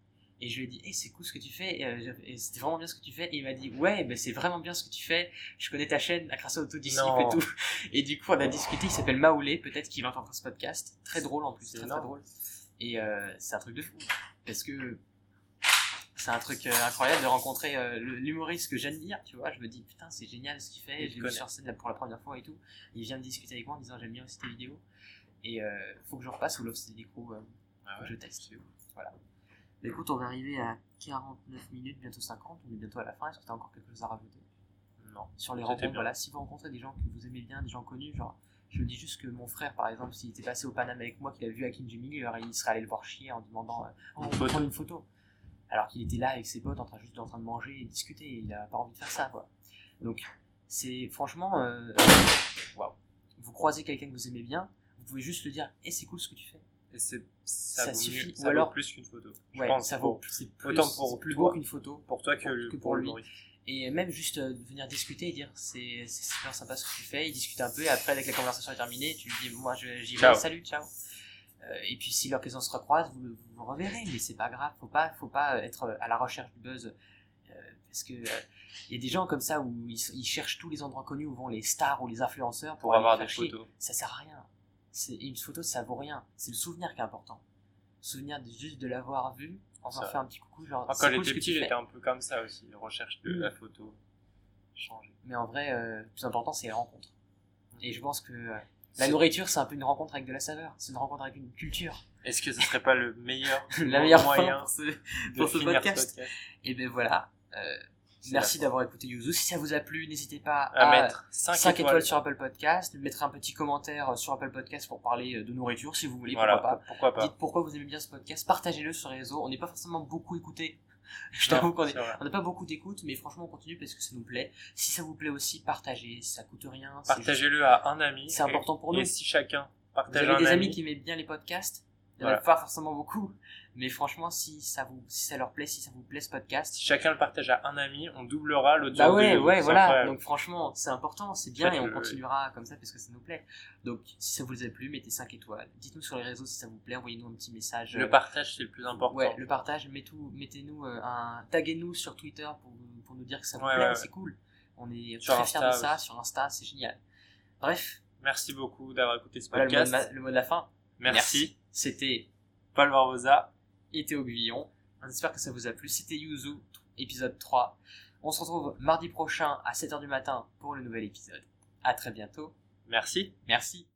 Et je lui ai dit, hey, c'est cool ce que tu fais. Et, euh, et c'était vraiment bien ce que tu fais. Et il m'a dit, ouais, ben c'est vraiment bien ce que tu fais. Je connais ta chaîne, grâce disciple Non. et tout. [LAUGHS] Et du coup, on a discuté. Il s'appelle Maoulé. Peut-être qu'il va entendre ce podcast. Très drôle en plus, très très drôle. Et euh, c'est un truc de fou. Parce que c'est un truc euh, incroyable de rencontrer euh, le- l'humoriste que j'admire, tu vois. Je me dis, putain, c'est génial ce qu'il fait. J'ai vu sur scène pour la première fois et tout. Il vient de discuter avec moi en disant, j'aime bien aussi tes vidéos. Et euh, faut que je repasse ou Love Steady Crew, Ah ouais. je teste. Voilà. Mais écoute, on va arriver à 49 minutes, bientôt 50. On est bientôt à la fin. Est-ce que tu as encore quelque chose à rajouter? Non. sur les rencontres bien. Voilà, si vous rencontrez des gens que vous aimez bien, des gens connus, genre, je me dis juste que mon frère, par exemple, s'il était passé au Panama avec moi, qu'il a vu Jimmy, alors il serait allé le voir chier en demandant euh, oh, on peut prendre une photo. Alors qu'il était là avec ses potes en train juste en train de manger et discuter. et il a pas envie de faire ça, quoi. Donc, c'est franchement, euh, waouh. Vous croisez quelqu'un que vous aimez bien, vous pouvez juste le dire, et c'est cool ce que tu fais. Et c'est, ça, Ça vaut suffit. mieux- Ou vaut alors- plus qu'une photo. Je Ouais, pense ça vaut, c'est plus, autant pour plus toi beau qu'une photo. Pour toi que, pour- le- que pour pour lui. Et même juste euh, venir discuter et dire c'est super sympa ce que tu fais, il discute un peu et après dès que la conversation est terminée, tu lui dis moi j'y vais, salut, ciao. Euh, et puis si l'occasion se recroise, vous, vous vous reverrez, mais c'est pas grave, faut pas, faut pas être à la recherche du buzz. euh, parce que euh, il y a des gens comme ça où ils, ils cherchent tous les endroits connus où vont les stars ou les influenceurs pour, avoir des photos. Ça sert à rien. C'est une photo, ça vaut rien. C'est le souvenir qui est important. Le souvenir de, juste de l'avoir vu, en Ça. fait un petit coucou, genre. C'est quand j'étais petit, j'étais un peu comme ça aussi. Recherche de Mm. la photo. Changer. Mais en vrai, euh, le plus important, c'est les rencontres. Et je pense que euh, la nourriture, c'est un peu une rencontre avec de la saveur. C'est une rencontre avec une culture. Est-ce que ce serait pas le meilleur [LAUGHS] la meilleure fin moyen pour ce, de pour ce podcast? Et ben voilà. Euh, merci d'avoir écouté Yuzu. Si ça vous a plu, n'hésitez pas à à, mettre 5, 5 étoiles. sur Apple Podcast, mettre un petit commentaire sur Apple Podcast pour parler euh, de nourriture si vous voulez, Voilà, pourquoi pas. pourquoi pas. Dites pourquoi vous aimez bien ce podcast, partagez-le sur les réseaux. On n'est pas forcément beaucoup écouté. [LAUGHS] Je t'avoue qu'on n'a pas beaucoup d'écoute, mais franchement on continue parce que ça nous plaît. Si ça vous plaît aussi, partagez, ça coûte rien. juste- Partagez-le à un ami. C'est important pour nous. Et si chacun Vous partage avez un des ami, amis qui aiment bien les podcasts Il n'y en a Voilà. pas forcément beaucoup. Mais franchement, si ça, vous, si ça leur plaît, si ça vous plaît ce podcast. si chacun le partage à un ami, on doublera l'audience. Bah ouais, de- ouais, voilà. incroyable. Donc franchement, c'est important, c'est bien et on Faites-le, continuera comme ça parce que ça nous plaît. Donc si ça vous a plu, mettez 5 étoiles. Dites-nous sur les réseaux si ça vous plaît, envoyez-nous un petit message. Le Euh, partage, c'est le plus important. Ouais, le partage, mettez-nous euh, un. Taguez-nous sur Twitter pour, pour nous dire que ça vous Ouais, plaît, ouais, c'est cool. On est Sur très fiers de ça, aussi. sur Insta, c'est génial. Bref, Merci beaucoup d'avoir écouté ce voilà le mot, de podcast. le mot de la fin. Merci. C'était Paul Barbosa. Et Théo Guvillon. On espère que ça vous a plu. C'était Yuzu, épisode 3. On se retrouve mardi prochain à 7h du matin pour le nouvel épisode. À très bientôt. Merci. Merci.